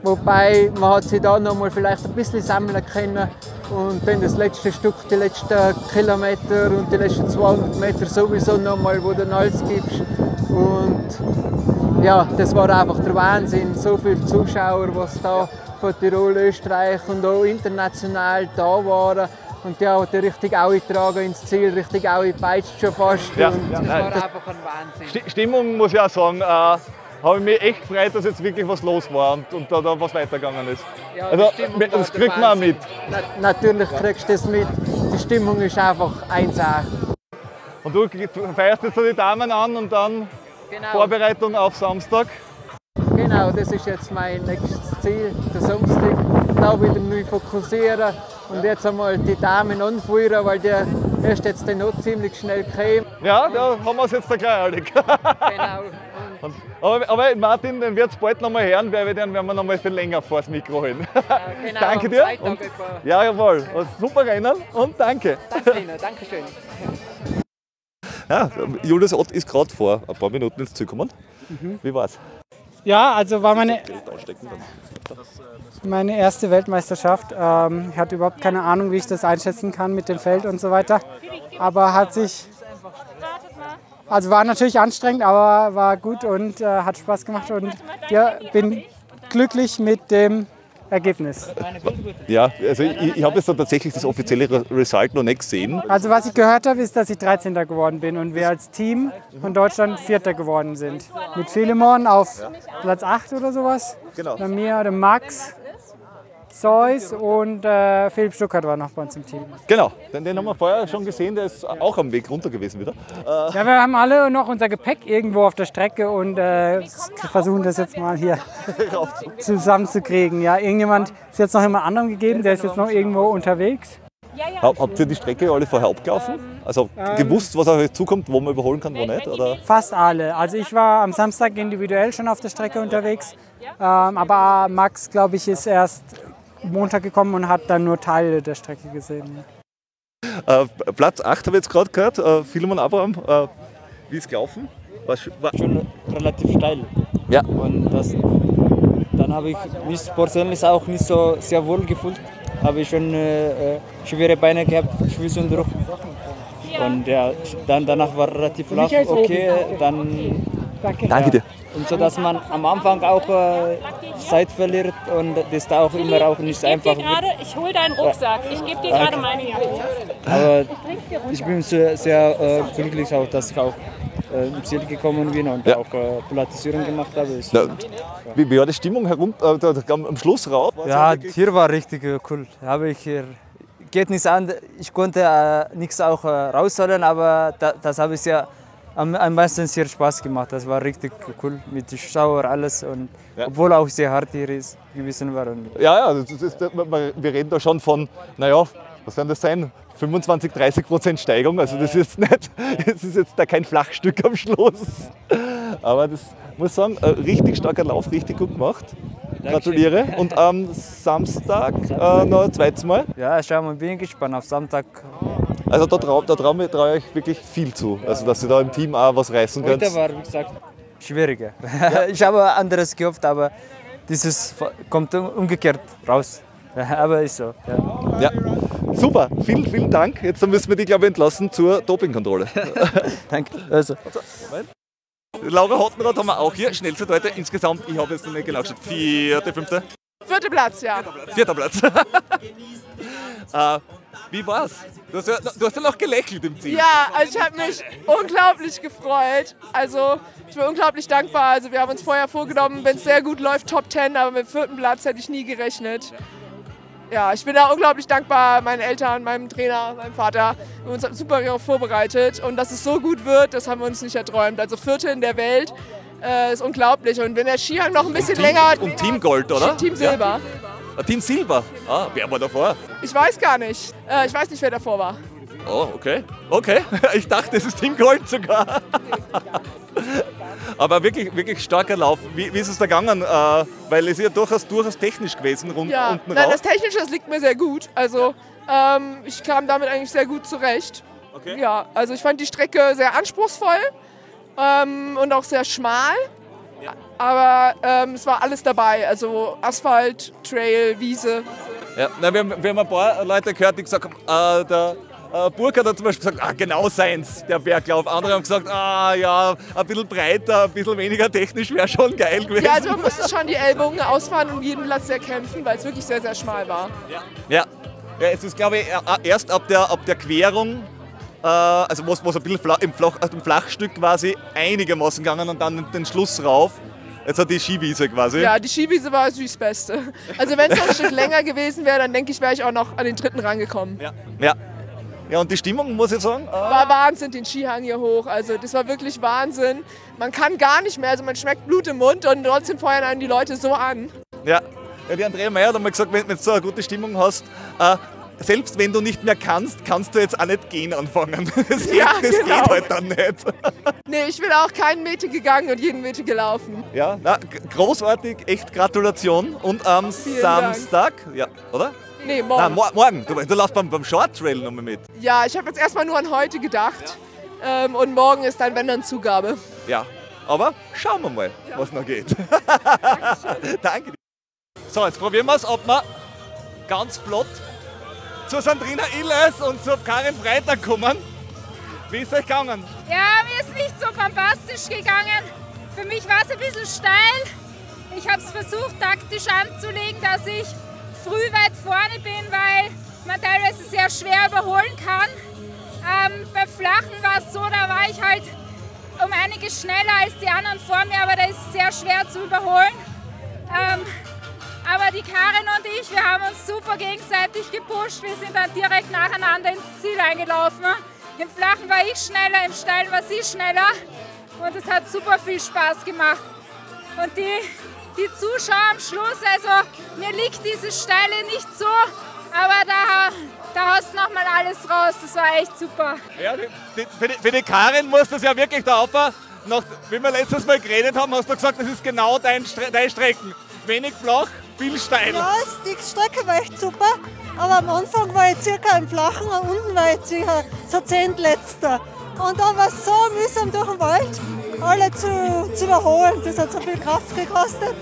Wobei man hat sich da noch mal vielleicht ein bisschen sammeln können und dann das letzte Stück, die letzten Kilometer und die letzten 200 Meter sowieso noch mal, wo du alles gibst. Und ja, das war einfach der Wahnsinn. So viele Zuschauer, was da von Tirol, Österreich und auch international da waren. Und die haben die richtig eingetragen ins Ziel, richtig auch peitscht schon fast. Ja, und ja, das war einfach ein Wahnsinn. Stimmung muss ich auch sagen, äh, habe ich mich echt gefreut, dass jetzt wirklich was los war und, und da, da was weitergegangen ist. Ja, also, das kriegt man auch mit. Na, natürlich kriegst du das mit. Die Stimmung ist einfach 1A. Und du feierst jetzt so die Damen an und dann Genau. Vorbereitung auf Samstag. Genau, das ist jetzt mein nächstes Ziel, der Samstag. Da wieder neu fokussieren und jetzt einmal die Damen anfeuern, weil der ist jetzt noch ziemlich schnell gekommen. Ja, da haben wir es jetzt gleich alle. Genau. Und, aber, aber Martin, den wird es bald noch mal hören, weil wir den werden wir noch mal viel länger vor das Mikro holen. genau, danke dir. Und, ja, jawohl. Und super Rennen und danke. Danke Ihnen, danke schön. Ja, Julius Ott ist gerade vor ein paar Minuten ins Ziel gekommen. Mhm. Wie war's? Ja, also war meine, meine erste Weltmeisterschaft. Ähm, ich hatte überhaupt keine Ahnung, wie ich das einschätzen kann mit dem Feld und so weiter. Aber hat sich. Also war natürlich anstrengend, aber war gut und äh, hat Spaß gemacht und ja, bin glücklich mit dem Ergebnis. Ja, also ich, ich habe jetzt tatsächlich das offizielle Re- Result noch nicht gesehen. Also was ich gehört habe, ist, dass ich 13. geworden bin und wir als Team von Deutschland Vierter geworden sind. Mit Philemon auf Platz 8 oder sowas. Genau. Dann mir, dem Max, Zeus und äh, Philipp Stuckert war noch bei uns im Team. Genau, den, den haben wir vorher schon gesehen, der ist auch am Weg runter gewesen wieder. Äh, Ja, wir haben alle noch unser Gepäck irgendwo auf der Strecke und äh, versuchen das jetzt mal hier zusammenzukriegen. Ja, irgendjemand ist jetzt noch jemand anderem gegeben, der ist jetzt noch irgendwo unterwegs. hab- habt ihr die Strecke alle vorher abgelaufen? Also Ähm. gewusst, was auf euch zukommt, wo man überholen kann, wo nicht? Oder? Fast alle. Also ich war am Samstag individuell schon auf der Strecke unterwegs, ähm, aber Max, glaube ich, ist erst Montag gekommen und hat dann nur Teile der Strecke gesehen. Äh, Platz 8 habe ich jetzt gerade gehört, äh, Philemon Abraham. Äh, wie ist gelaufen? War, war schon relativ steil. Ja. Und das, dann habe ich mich persönlich auch nicht so sehr wohl gefühlt. Habe ich schon äh, äh, schwere Beine gehabt, Füße und ja, dann, danach war relativ flach. Okay, dann. Danke. Danke dir. Und so, dass man am Anfang auch äh, Zeit verliert und das da auch immer auch nicht Ich gebe einfach dir gerade, ich hole deinen Rucksack. Ich gebe dir gerade meine Jacke. Aber ich bin sehr, sehr äh, glücklich, auch, dass ich auch äh, im Ziel gekommen bin und auch äh, Platzierung gemacht habe. Ich, Na, wie, wie war die Stimmung herunter, äh, am am Schluss raus? War's Ja, hier war richtig äh, cool. Habe ich hier geht nichts an. Ich konnte äh, nichts auch äh, rausholen, aber da, das habe ich ja am, am meisten sehr Spaß gemacht. Das war richtig cool mit Schauer alles und obwohl auch sehr hart hier ist gewesen war. Und Ja, ja, ist, wir reden da schon von, naja, was werden das sein? 25, 30 Prozent Steigung. Also das ist jetzt nicht, das ist jetzt da kein Flachstück am Schluss. Aber das muss sagen, äh, richtig starker Lauf, richtig gut gemacht. Gratuliere. Und am Samstag äh, noch ein zweites Mal. ja, schauen wir, bin gespannt auf Samstag. Also da traue da trau, trau ich euch wirklich viel zu. Also dass ihr da im Team auch was reißen könnt. Heute war, wie gesagt, schwieriger. ich habe anderes gehofft, aber dieses kommt umgekehrt raus. aber ist so. Ja. Ja, super. Vielen, vielen Dank. Jetzt müssen wir dich, glaube ich, entlassen zur Dopingkontrolle. Danke. Also. Laura Hottenrad haben wir auch hier. Schnellste heute insgesamt. Ich habe jetzt noch nicht genau geschaut. Vierte, fünfte? Vierter Platz, ja. Vierter Platz. äh, wie war's? Du hast, ja, du hast ja noch gelächelt im Ziel. Ja, also ich habe mich unglaublich gefreut. Also ich bin unglaublich dankbar. Also wir haben uns vorher vorgenommen, wenn es sehr gut läuft, Top 10, aber mit dem vierten Platz hätte ich nie gerechnet. Ja, ich bin da unglaublich dankbar meinen Eltern, meinem Trainer, meinem Vater. Wir haben uns super darauf vorbereitet und dass es so gut wird, das haben wir uns nicht erträumt. Also Vierte in der Welt äh, ist unglaublich. Und wenn der Skihang noch ein bisschen Team, länger... Und Team Gold, oder? Team Silber. Ja. Team Silber. Ah, wer war davor? Ich weiß gar nicht. Äh, ich weiß nicht, wer davor war. Oh, okay. Okay. Ich dachte, es ist Team Gold sogar. Aber wirklich, wirklich starker Lauf. Wie, wie ist es da gegangen? Äh, weil es ist ja durchaus, durchaus technisch gewesen rund, Ja, unten nein, raus. das Technische, das liegt mir sehr gut. Also ähm, ich kam damit eigentlich sehr gut zurecht. Okay. Ja, also ich fand die Strecke sehr anspruchsvoll ähm, und auch sehr schmal. Aber ähm, es war alles dabei. Also Asphalt, Trail, Wiese. Ja, na, wir, haben, wir haben ein paar Leute gehört, die gesagt haben, äh, der äh, Burkhardt hat zum Beispiel gesagt, ah, genau seins, der Berglauf. Andere haben gesagt, ah ja, ein bisschen breiter, ein bisschen weniger technisch wäre schon geil gewesen. Ja, also man musste schon die Ellbogen ausfahren und jeden Platz sehr kämpfen, weil es wirklich sehr, sehr schmal war. Ja, ja es ist, glaube ich, äh, erst ab der, ab der Querung, äh, also wo es wo es ein bisschen flach, im, Flach, im Flachstück quasi einigermaßen gegangen und dann den Schluss rauf. Jetzt hat die Skiwiese quasi. Ja, die Skiwiese war natürlich das Beste. Also wenn es noch ein Stück länger gewesen wäre, dann denke ich, wäre ich auch noch an den dritten rangekommen. Ja. Ja. Ja, und die Stimmung, muss ich sagen? War Wahnsinn, den Skihang hier hoch. Also das war wirklich Wahnsinn. Man kann gar nicht mehr, also man schmeckt Blut im Mund und trotzdem feuern einen die Leute so an. Ja, ja die Andrea Meyer hat einmal gesagt, wenn, wenn du so eine gute Stimmung hast, äh, selbst wenn du nicht mehr kannst, kannst du jetzt auch nicht gehen anfangen. Das, geht, Ja, das genau. geht halt dann nicht. Nee, ich bin auch keinen Meter gegangen und jeden Meter gelaufen. Ja, na, großartig, echt Gratulation. Und am Vielen Dank. Samstag, ja, oder? Nee, morgen. Nein, mor morgen. Du, du laufst beim, beim Short Trail nochmal mit. Ja, ich habe jetzt erstmal nur an heute gedacht. Ähm, und morgen ist dann, wenn dann Zugabe. Ja, aber schauen wir mal, was noch geht. Danke dir. So, jetzt probieren wir es, ob wir ganz flott zu Sandrina Illes und zu Karin Freitag kommen. Wie ist es euch gegangen? Ja, mir ist nicht so bombastisch gegangen. Für mich war es ein bisschen steil. Ich habe es versucht, taktisch anzulegen, dass ich früh weit vorne bin, weil man teilweise sehr schwer überholen kann. Ähm, beim Flachen war es so, da war ich halt um einiges schneller als die anderen vor mir, aber da ist es sehr schwer zu überholen. Ähm, aber die Karin und ich, wir haben uns super gegenseitig gepusht. Wir sind dann direkt nacheinander ins Ziel eingelaufen. Im Flachen war ich schneller, im Steilen war sie schneller. Und es hat super viel Spaß gemacht. Und die, die Zuschauer am Schluss, also mir liegt dieses Steile nicht so, aber da, da hast du nochmal alles raus. Das war echt super. Ja, die, die, für, die, für die Karin muss das ja wirklich da auf. Nach, wie wir letztes Mal geredet haben, hast du gesagt, das ist genau dein, deine Strecken. Wenig flach, viel steil. Ja, die Strecke war echt super, aber am Anfang war ich circa im Flachen und unten war ich circa so zehntletzter. Und dann war es so mühsam durch den Wald, alle zu, zu überholen. Das hat so viel Kraft gekostet.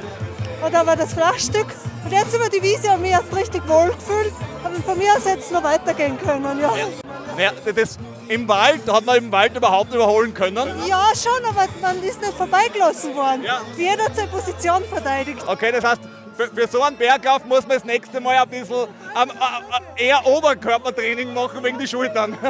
Und dann war das Flachstück. Und jetzt über die Wiese habe ich mich erst richtig wohl gefühlt. Aber von mir aus hätte es noch weitergehen können. Ja. Ja, das, Im Wald, hat man im Wald überhaupt überholen können? ja, schon, aber man ist nicht vorbeigelassen worden. Jeder hat seine Position verteidigt. Okay, das heißt, für, für so einen Berglauf muss man das nächste Mal ein bisschen ähm, äh, äh, eher Oberkörpertraining machen wegen die Schultern.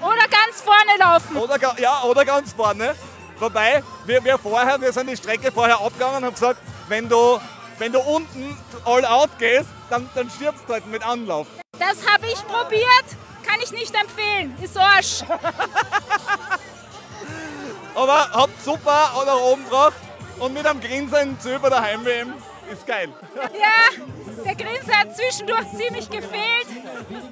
Oder ganz vorne laufen. Oder, ja, oder ganz vorne. Wobei, wir, wir vorher, wir sind die Strecke vorher abgegangen und haben gesagt, wenn du, wenn du unten all out gehst, dann, dann stirbst du halt mit Anlauf. Das habe ich probiert. Kann ich nicht empfehlen. Ist Arsch. Aber habt super nach oben gebracht und mit einem Grinsen zu über der Heim-WM ist geil. Ja, der Grinse hat zwischendurch ziemlich gefehlt.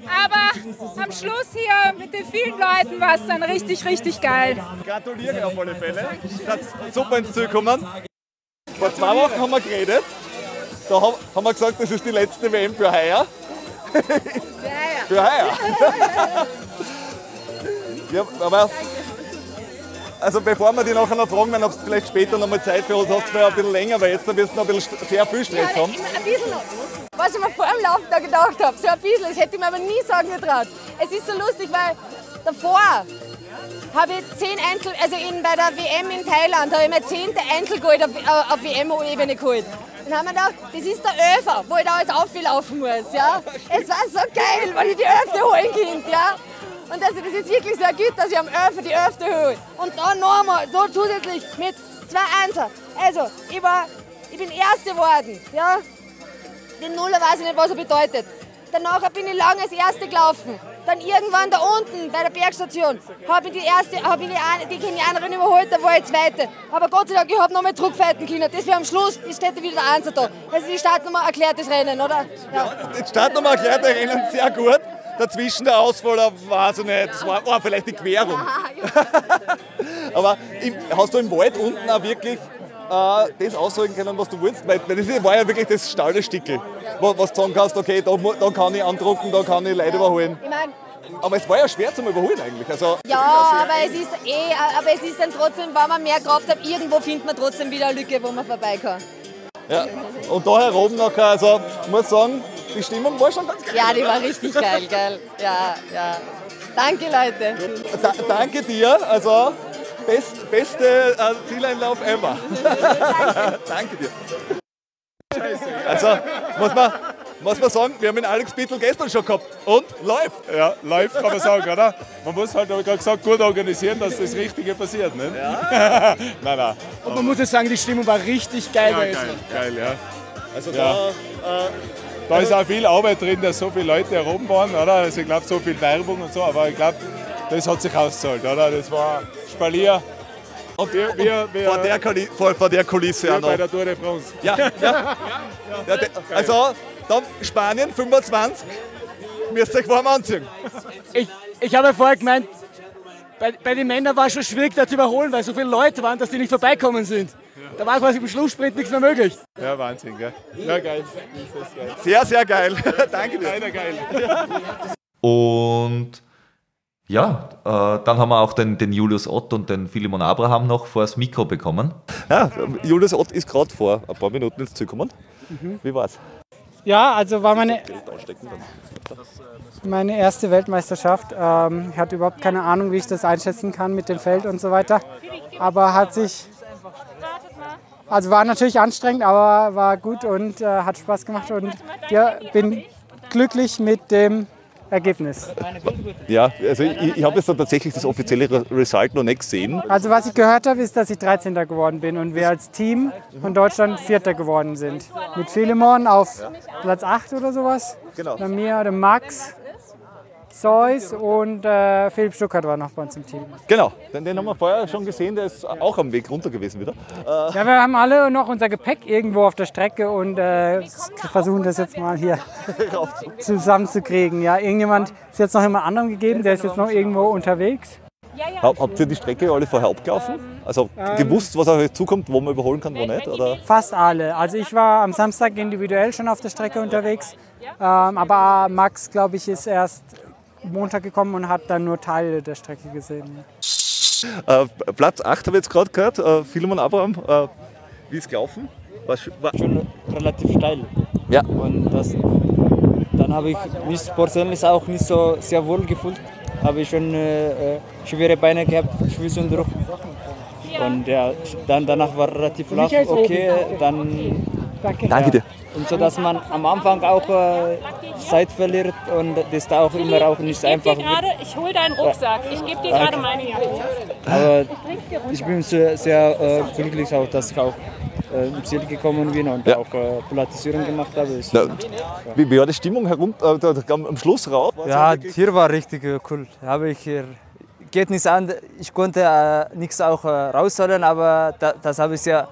Aber am Schluss hier mit den vielen Leuten war es dann richtig, richtig geil. Gratuliere auf alle Fälle. Seid super ins Ziel gekommen. Vor zwei Wochen haben wir geredet. Da haben wir gesagt, das ist die letzte WM für heuer. Für heuer. ja, aber also bevor wir die nachher noch fragen, wenn ob es vielleicht später noch mal Zeit für uns hast, ein bisschen länger, weil jetzt wirst du noch ein bisschen sehr viel Stress haben. Ein bisschen noch. Was ich mir vor dem Lauf da gedacht habe, so ein bisschen, das hätte ich mir aber nie sagen getraut. Es ist so lustig, weil davor habe ich zehn Einzel, also in, bei der WM in Thailand habe ich mein zehnte Einzelgold auf, äh, auf WM-Ebene geholt. Dann haben wir gedacht, das ist der Öfer, wo ich da jetzt auflaufen muss. Ja? Es war so geil, wenn ich die Öfte holen könnte. Ja? Und dass ich das jetzt wirklich so gut, dass ich am Öfer die Öfte hole. Und dann nochmal, so zusätzlich mit zwei Einser. Also, ich, war, ich bin Erste geworden. Ja? Den Nuller weiß ich nicht, was er bedeutet. Danach bin ich lange als Erste gelaufen. Dann irgendwann da unten bei der Bergstation habe ich die erste, habe ich die, die Kenianerin überholt, da war ich Zweite. Aber Gott sei Dank, ich habe noch mal Druckfeiten können. Das wäre am Schluss, ist steht wieder der Einser da. Also die Startnummer erklärt das Rennen, oder? Ja. Die Startnummer erklärt der Rennen sehr gut. Dazwischen der Ausfall, weiß ich nicht, das war oh, vielleicht die Querung. Aber im, hast du im Wald unten auch wirklich äh, das ausholen können, was du willst? Weil weil das war ja wirklich das steile Stickel, wo, was du sagen kannst, okay, da, da kann ich andrucken, da kann ich Leute überholen. Ich mein, Aber es war ja schwer zum Überholen eigentlich. Also, ja, aber es ist eh, aber es ist dann trotzdem, wenn man mehr Kraft hat, irgendwo findet man trotzdem wieder eine Lücke, wo man vorbei kann. ja. Und da heroben nachher, also ich muss sagen, die Stimmung war schon ganz geil. Ja, die war richtig geil, geil. Ja, ja. Danke, Leute. Da, danke dir, also best, beste äh, Zieleinlauf ever. danke dir. Also muss man, muss man sagen, wir haben den Alex Bittel gestern schon gehabt und läuft. Ja, läuft kann man sagen, oder? Man muss halt, habe ich gerade gesagt, gut organisieren, dass das Richtige passiert. Ne? Ja. nein, nein. Und man muss ja sagen, die Stimmung war richtig geil Ja, geil, geil, ja. Also Ja. da, äh, da ist auch viel Arbeit drin, dass so viele Leute herum waren, oder? Also ich glaube, so viel Werbung und so, aber ich glaube, das hat sich ausgezahlt, oder? Das war Spalier. Und wir, wir, wir, vor, der Kulisse, vor, vor der Kulisse auch noch. bei der Tour de France. Ja, ja. ja de, also dann Spanien 25, müsst ihr euch warm anziehen. Ich, ich habe vorher gemeint, bei, bei den Männern war es schon schwierig, da zu überholen, weil so viele Leute waren, dass die nicht vorbeikommen sind. Da war quasi im Schlusssprint nichts mehr möglich. Ja, Wahnsinn, gell? Ja, geil. Sehr, sehr geil. Danke dir. Leider geil. Und ja, äh, dann haben wir auch den, den, Julius Ott und den Philemon Abraham noch vor das Mikro bekommen. Ja, Julius Ott ist gerade vor ein paar Minuten ins Ziel gekommen. Mhm. Wie war's? Ja, also war meine, meine erste Weltmeisterschaft. Ähm, ich hatte überhaupt keine Ahnung, wie ich das einschätzen kann mit dem Feld und so weiter. Aber hat sich. Also war natürlich anstrengend, aber war gut und äh, hat Spaß gemacht. Und ja, bin glücklich mit dem Ergebnis. Ja, also ich, ich habe jetzt tatsächlich das offizielle Result noch nicht gesehen. Also was ich gehört habe, ist, dass ich 13. geworden bin und wir als Team von Deutschland Vierter geworden sind. Mit Philemon auf Platz 8 oder sowas. Genau. Bei mir, der Max, Zeus und äh, Philipp Stuckert war noch bei uns im Team. Genau, den, den, haben wir vorher schon gesehen, der ist auch am Weg runter gewesen wieder. Äh ja, wir haben alle noch unser Gepäck irgendwo auf der Strecke und äh, versuchen das jetzt mal hier zusammenzukriegen. Ja, irgendjemand ist jetzt noch jemand anderem gegeben, der ist jetzt noch irgendwo unterwegs. Habt ihr die Strecke alle vorher abgelaufen? Also ähm, gewusst, was euch zukommt, wo man überholen kann, wo nicht? Oder? Fast alle. Also ich war am Samstag individuell schon auf der Strecke unterwegs, ähm, aber Max, glaube ich, ist erst Montag gekommen und hat dann nur Teile der Strecke gesehen. Äh, Platz 8 habe ich jetzt gerade gehört, äh, Philemon Abraham. Äh, wie ist es gelaufen? War, war schon relativ steil. Ja. Und das, dann habe ich mich persönlich auch nicht so sehr wohl gefühlt. Habe ich schon äh, äh schwere Beine gehabt, Druck. Und ja, dann, danach war relativ flach. Okay, dann. Danke, Danke dir. Und so, dass man am Anfang auch äh, Zeit verliert und das da auch immer auch nicht ich einfach grade, Ich hole deinen Rucksack, ich gebe dir gerade meine Jacke. Aber ich bin sehr, sehr äh, glücklich, auch, dass ich auch äh, im Ziel gekommen bin und ja. auch äh, Platzierung gemacht habe. Ist, ja. Wie war die Stimmung herum, äh, am Schluss raus? Ja, hier war richtig äh, cool. Habe ich hier geht nicht an. Ich konnte äh, nichts auch äh, rausholen, aber da, das habe ich ja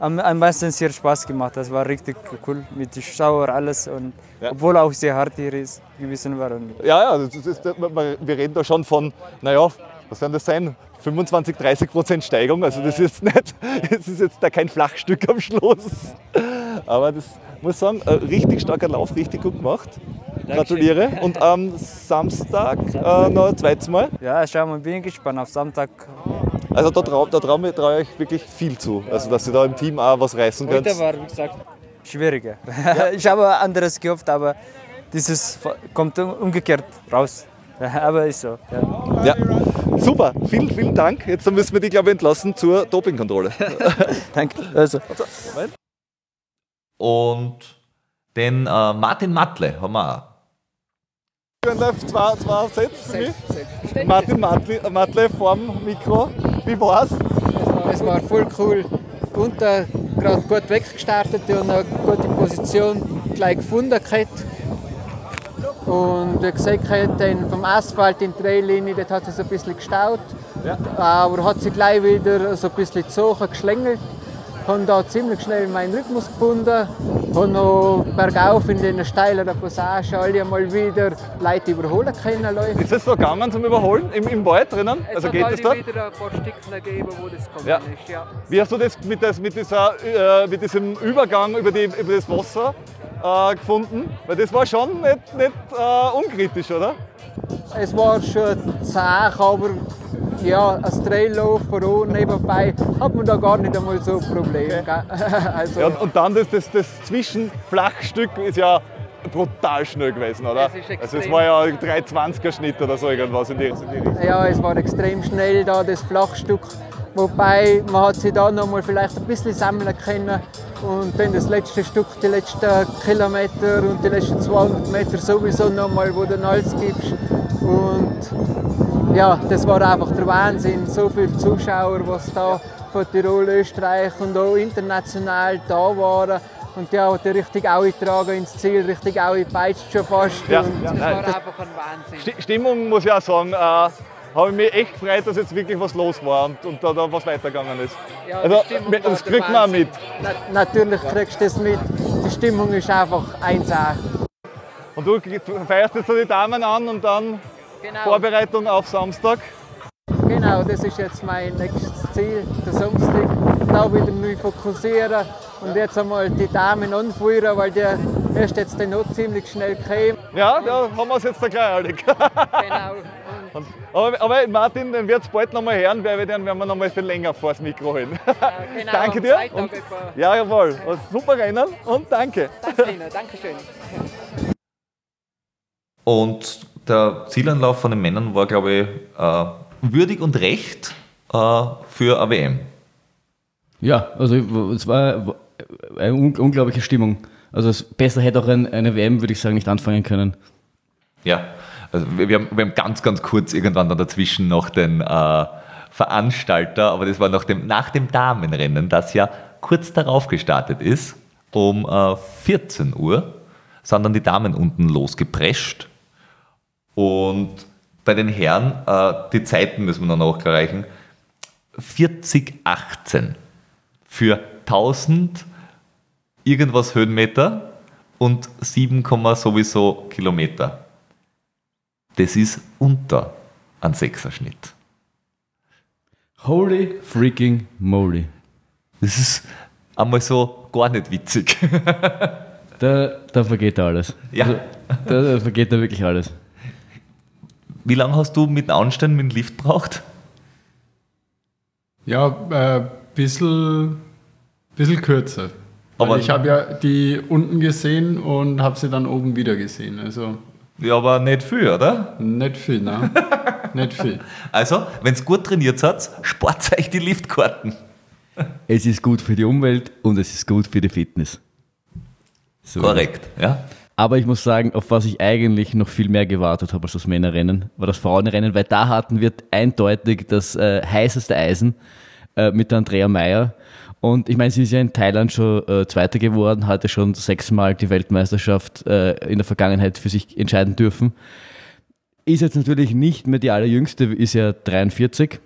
am, am meisten sehr Spaß gemacht. Das war richtig cool mit den Schauer, alles. Und ja. Obwohl auch sehr hart hier ist, gewesen war. Ja, ja, das ist, wir reden da schon von, naja, was werden das sein? 25, 30 Prozent Steigung. Also das ist, nicht, das ist jetzt da kein Flachstück am Schluss. Aber das muss ich sagen, richtig starker Lauf, richtig gut gemacht. Gratuliere. Und am Samstag äh, noch ein zweites Mal. Ja, schauen wir, bin gespannt auf Samstag. Also da traue da trau ich euch wirklich viel zu. Also dass ihr da im Team auch was reißen könnt. Heute war, wie gesagt, schwieriger. Ja. Ich habe anderes gehofft, aber dieses kommt umgekehrt raus. Aber ist so. Ja. ja. Super, vielen, vielen Dank. Jetzt müssen wir dich, glaube ich, entlassen zur Dopingkontrolle. Danke. Also. Und den äh, Martin Matle haben wir auch. Zwei, zwei Sätze für mich. Martin Matle, Matle vorm Mikro. Wie war's? Es war, es war voll cool. Gunther gerade gut weggestartet und eine gute Position gleich gefunden gehabt. Und wie gesagt, vom Asphalt in die Traillinie, das hat so ein bisschen gestaut. Ja. Aber hat sich gleich wieder so ein bisschen gezogen, geschlängelt. Habe da ziemlich schnell meinen Rhythmus gefunden. Habe noch bergauf in den steileren Passagen alle einmal wieder Leute überholen können. Leute. Ist es so gegangen zum Überholen im, im Wald drinnen? Es also geht es dort? wieder ein paar Stückchen gegeben, wo das gekommen ja. ist. Ja. Wie hast du das mit, das, mit, dieser, äh, mit diesem Übergang über, die, über das Wasser äh, gefunden? Weil das war schon nicht, nicht äh, unkritisch, oder? Es war schon zäh, aber ja, als Traillauf von unten nebenbei hat man da gar nicht einmal so ein Problem. Okay. also, ja, und dann das, das, das Zwischenflachstück ist ja brutal schnell gewesen, oder? Es also es war ja ein 320er Schnitt oder so irgendwas in die, in die Richtung. Ja, es war extrem schnell da, das Flachstück. Wobei man hat sich da noch mal vielleicht ein bisschen sammeln können und dann das letzte Stück, die letzten Kilometer und die letzten 200 Meter sowieso noch mal, wo du alles gibst. Und ja, das war einfach der Wahnsinn. So viele Zuschauer, was da von Tirol, Österreich und auch international da waren. Und hat die richtig eingetragen ins Ziel, richtig eingepeitscht schon fast. Ja, und ja, das war einfach ein Wahnsinn. Sti- Stimmung muss ich auch sagen, äh, habe ich mich echt gefreut, dass jetzt wirklich was los war und, und da, da was weitergegangen ist. Ja, also, das war kriegt man auch mit. Na, natürlich kriegst du das mit. Die Stimmung ist einfach 1A. Und du feierst jetzt so die Damen an und dann Genau. Vorbereitung auf Samstag. Genau, das ist jetzt mein nächstes Ziel, der Samstag. Da wieder neu fokussieren und jetzt einmal die Damen anfeuern, weil der ist jetzt dann noch ziemlich schnell gekommen. Ja, da haben wir es jetzt gleich eilig. Genau. Und, aber, aber Martin, den wird es bald noch mal hören, weil wir den werden wir noch mal viel länger vor das Mikro holen. genau, danke dir. Und, ja, jawohl. Und super Rennen und danke. Danke Ihnen, Dankeschön. Und der Zielanlauf von den Männern war, glaube ich, äh, würdig und recht äh, für AWM. Ja, also es war eine un unglaubliche Stimmung. Also es, besser hätte auch ein, eine WM, würde ich sagen, nicht anfangen können. Ja, also wir, haben, wir haben ganz, ganz kurz irgendwann dann dazwischen noch den äh, Veranstalter, aber das war nach dem, nach dem Damenrennen, das ja kurz darauf gestartet ist, um äh, 14 Uhr, sind dann die Damen unten losgeprescht. Und bei den Herren, äh, die Zeiten müssen wir noch nachreichen, 40,18 für 1000 irgendwas Höhenmeter und 7, sowieso Kilometer. Das ist unter ein Sechserschnitt. Holy freaking moly. Das ist einmal so gar nicht witzig. Da, da vergeht da alles. Ja. Also, da, da vergeht da wirklich alles. Wie lange hast du mit dem Anstellen mit dem Lift braucht? Ja, ein äh, bisschen, bisschen kürzer. Aber- ich habe ja die unten gesehen und habe sie dann oben wieder gesehen. Also Ja, aber nicht viel, oder? nicht viel, ne? nicht viel. Also, wenn es gut trainiert seid, spart euch die Liftkarten. Es ist gut für die Umwelt und es ist gut für die Fitness. So. Korrekt, ja. Aber ich muss sagen, auf was ich eigentlich noch viel mehr gewartet habe als das Männerrennen, war das Frauenrennen, weil da hatten wir eindeutig das äh, heißeste Eisen äh, mit der Andrea Meyer. Und ich meine, sie ist ja in Thailand schon äh, Zweiter geworden, hatte schon sechsmal die Weltmeisterschaft äh, in der Vergangenheit für sich entscheiden dürfen. Ist jetzt natürlich nicht mehr die allerjüngste, ist ja 43.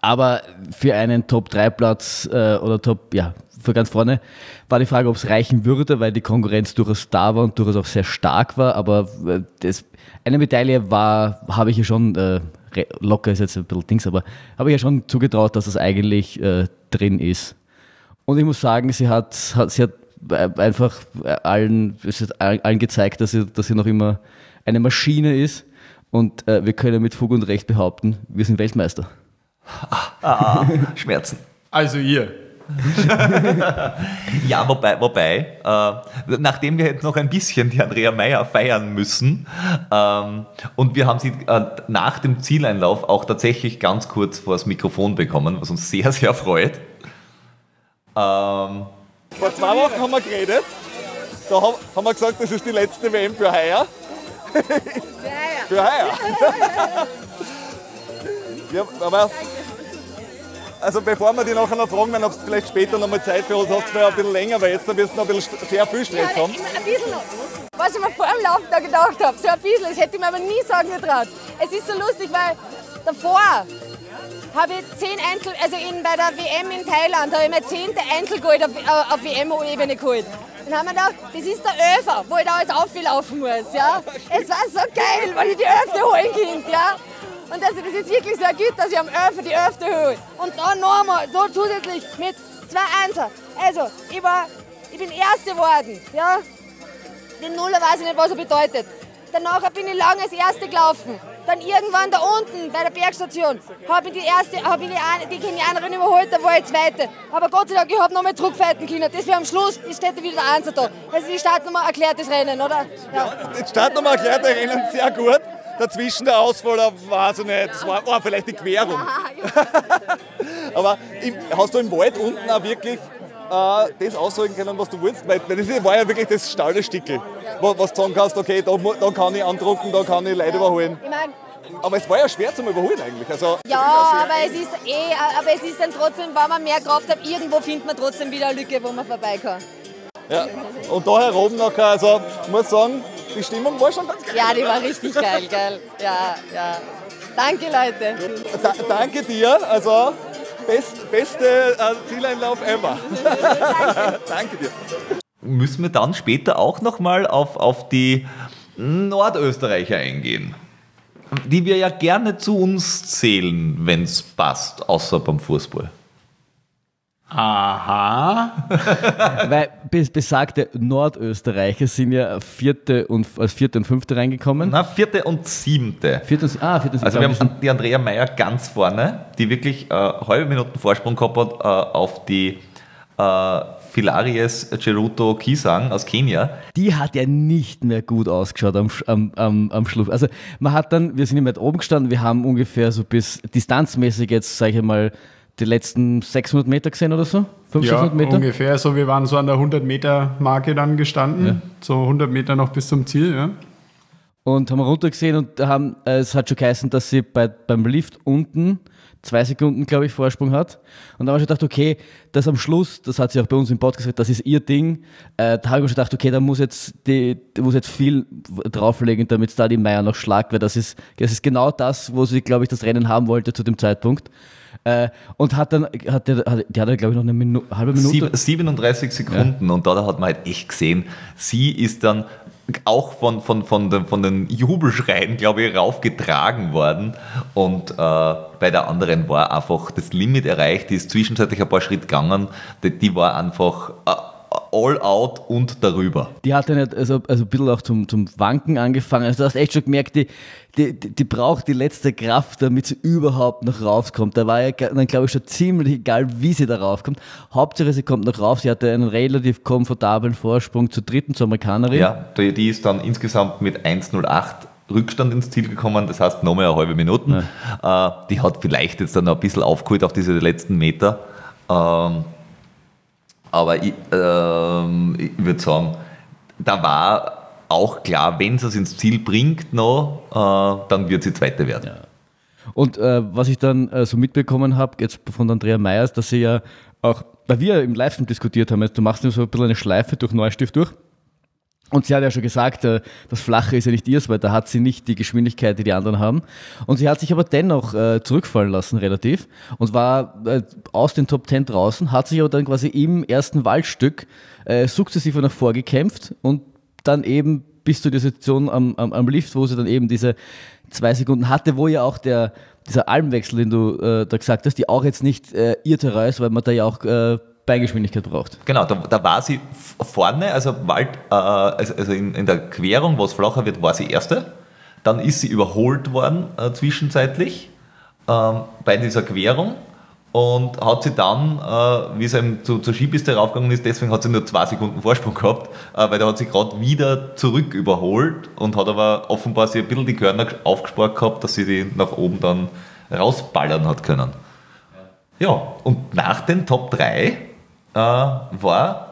Aber für einen Top-3-Platz äh, oder Top, ja, für ganz vorne war die Frage, ob es reichen würde, weil die Konkurrenz durchaus da war und durchaus auch sehr stark war. Aber äh, das, eine Medaille war, habe ich ja schon, äh, locker ist jetzt ein bisschen Dings, aber habe ich ja schon zugetraut, dass das eigentlich äh, drin ist. Und ich muss sagen, sie hat, hat, sie hat einfach allen, allen gezeigt, dass sie, dass sie noch immer eine Maschine ist. Und äh, wir können mit Fug und Recht behaupten, wir sind Weltmeister. Ah, Schmerzen. Also ihr. Ja, wobei, wobei äh, nachdem wir jetzt noch ein bisschen die Andrea Meyer feiern müssen ähm, und wir haben sie äh, nach dem Zieleinlauf auch tatsächlich ganz kurz vor das Mikrofon bekommen, was uns sehr, sehr freut. Ähm, Vor zwei Wochen haben wir geredet. Da haben, haben wir gesagt, das ist die letzte WM für heuer. für heuer. ja, aber also bevor wir die nachher noch fragen, wenn ob du vielleicht später noch mal Zeit für uns hast, ein bisschen länger, weil jetzt wirst du noch ein bisschen sehr viel Stress haben. Ein bisschen noch. Was ich mir vor dem Lauf da gedacht habe, so ein bisschen, das hätte ich mir aber nie sagen getraut. Es ist so lustig, weil davor habe ich zehn Einzel, also in, bei der WM in Thailand, habe ich mein zehnte Einzelgold auf, äh, auf WM-Ebene geholt. Dann haben wir gedacht, das ist der Öfer, wo ich da jetzt auflaufen muss. Ja? Es war so geil, weil ich die Öfte holen konnte. Ja? Und das ist wirklich sehr gut, dass ich am Öfer die Öfte hole. Und dann nochmal, so zusätzlich mit zwei Einser. Also, ich, war, ich bin Erste geworden. Ja? Den Nuller weiß ich nicht, was er bedeutet. Danach bin ich lange als Erste gelaufen. Dann irgendwann da unten bei der Bergstation habe ich die erste, habe ich die, die Kenianerin überholt, da war ich Zweite. Aber Gott sei Dank, ich habe noch mal zurückfighten können. Das wäre am Schluss, ist steht wieder der Einser da. Also die Startnummer erklärt das Rennen, oder? Ja. Die Startnummer erklärt der Rennen sehr gut. Dazwischen der Ausfall, weiß ich nicht, das war, war vielleicht die Querung. Aber im, hast du im Wald unten auch wirklich äh, das aussagen können, was du willst? Weil das war ja wirklich das Stahlestickel, wo, was du sagen kannst, okay, da, da kann ich andrucken, da kann ich Leute überholen. Ich mein, Aber es war ja schwer zum Überholen eigentlich. Also, ja, aber es ist eh, aber es ist dann trotzdem, wenn man mehr Kraft hat, irgendwo findet man trotzdem wieder eine Lücke, wo man vorbei kann. Ja. Und da herum nachher, also ich muss sagen, die Stimmung war schon ganz geil. Ja, die war richtig geil, geil. Ja, ja. Danke, Leute. Da, danke dir, also best, beste äh, Zieleinlauf ever. danke dir. Müssen wir dann später auch nochmal auf, auf die Nordösterreicher eingehen, die wir ja gerne zu uns zählen, wenn es passt, außer beim Fußball. Aha. Weil besagte Nordösterreicher sind ja vierte und, als vierte und fünfte reingekommen. Na, vierte und siebte. Vierte und, ah, vierte und Also siebte. wir haben die Andrea Meyer ganz vorne, die wirklich äh, halbe Minuten Vorsprung gehabt hat äh, auf die äh, Philaries Cheruto Kisang aus Kenia. die hat ja nicht mehr gut ausgeschaut am, am, am, am Schluss. Also man hat dann, wir sind mehr weit oben gestanden, wir haben ungefähr so bis distanzmäßig jetzt, sage ich mal, die letzten 600 Meter gesehen oder so? 500, Ja, 600 Meter? ungefähr so. Wir waren so an der 100-Meter-Marke dann gestanden. Ja. So 100 Meter noch bis zum Ziel. Ja. Und haben runtergesehen und haben, äh, es hat schon geheißen, dass sie bei, beim Lift unten zwei Sekunden, glaube ich, Vorsprung hat. Und da habe ich schon gedacht, okay, das am Schluss, das hat sie auch bei uns im Podcast gesagt, das ist ihr Ding. Äh, da habe ich mir schon gedacht, okay, da muss jetzt, die, da muss jetzt viel drauflegen, damit es da die Meier noch schlagt, weil das ist, das ist genau das, wo sie, glaube ich, das Rennen haben wollte zu dem Zeitpunkt. Äh, und hat dann, hat der, hat, die hat, glaube ich, noch eine Minu halbe Minute. Sieb- 37 Sekunden und da hat man halt echt gesehen, sie ist dann auch von, von, von, den, von den Jubelschreien, glaube ich, raufgetragen worden und äh, bei der anderen war einfach das Limit erreicht, die ist zwischenzeitlich ein paar Schritte gegangen, die, die war einfach äh, all out und darüber. Die hat dann also, also ein bisschen auch zum, zum Wanken angefangen. Also du hast echt schon gemerkt, die, die, die braucht die letzte Kraft, damit sie überhaupt noch raufkommt. Da war ja dann, glaube ich, schon ziemlich egal, wie sie da raufkommt. Hauptsache, sie kommt noch rauf. Sie hatte einen relativ komfortablen Vorsprung zur dritten, zur Amerikanerin. Ja, die, die ist dann insgesamt mit 1,08 Rückstand ins Ziel gekommen, das heißt nochmal eine halbe Minute. Äh, die hat vielleicht jetzt dann noch ein bisschen aufgeholt auf diese letzten Meter. Ähm, aber ich, ähm, ich würde sagen, da war auch klar, wenn sie es ins Ziel bringt noch, äh, dann wird sie Zweite werden. Und äh, was ich dann äh, so mitbekommen habe, jetzt von Andrea Meyers, dass sie ja auch, weil wir im Livestream diskutiert haben, jetzt, du machst ja so ein bisschen eine Schleife durch Neustift durch. Und sie hat ja schon gesagt, äh, das Flache ist ja nicht ihrs, weil da hat sie nicht die Geschwindigkeit, die die anderen haben. Und sie hat sich aber dennoch äh, zurückfallen lassen, relativ, und war äh, aus den Top 10 draußen, hat sich aber dann quasi im ersten Waldstück sukzessive nach vorgekämpft und dann eben bis zu der Situation am, am, am Lift, wo sie dann eben diese zwei Sekunden hatte, wo ja auch der, dieser Almwechsel, den du äh, da gesagt hast, die auch jetzt nicht äh, ihr Terrain ist, weil man da ja auch äh, Beingeschwindigkeit braucht. Genau, da, da war sie vorne, also, Wald, äh, also also in, in der Querung, wo es flacher wird, war sie Erste. Dann ist sie überholt worden äh, zwischenzeitlich ähm, bei dieser Querung und hat sie dann, äh, wie es eben zu, zur Skipiste raufgegangen ist, deswegen hat sie nur zwei Sekunden Vorsprung gehabt, äh, weil da hat sie gerade wieder zurück überholt und hat aber offenbar sich ein bisschen die Körner aufgespart gehabt, dass sie die nach oben dann rausballern hat können. Ja, und nach den Top 3 äh, war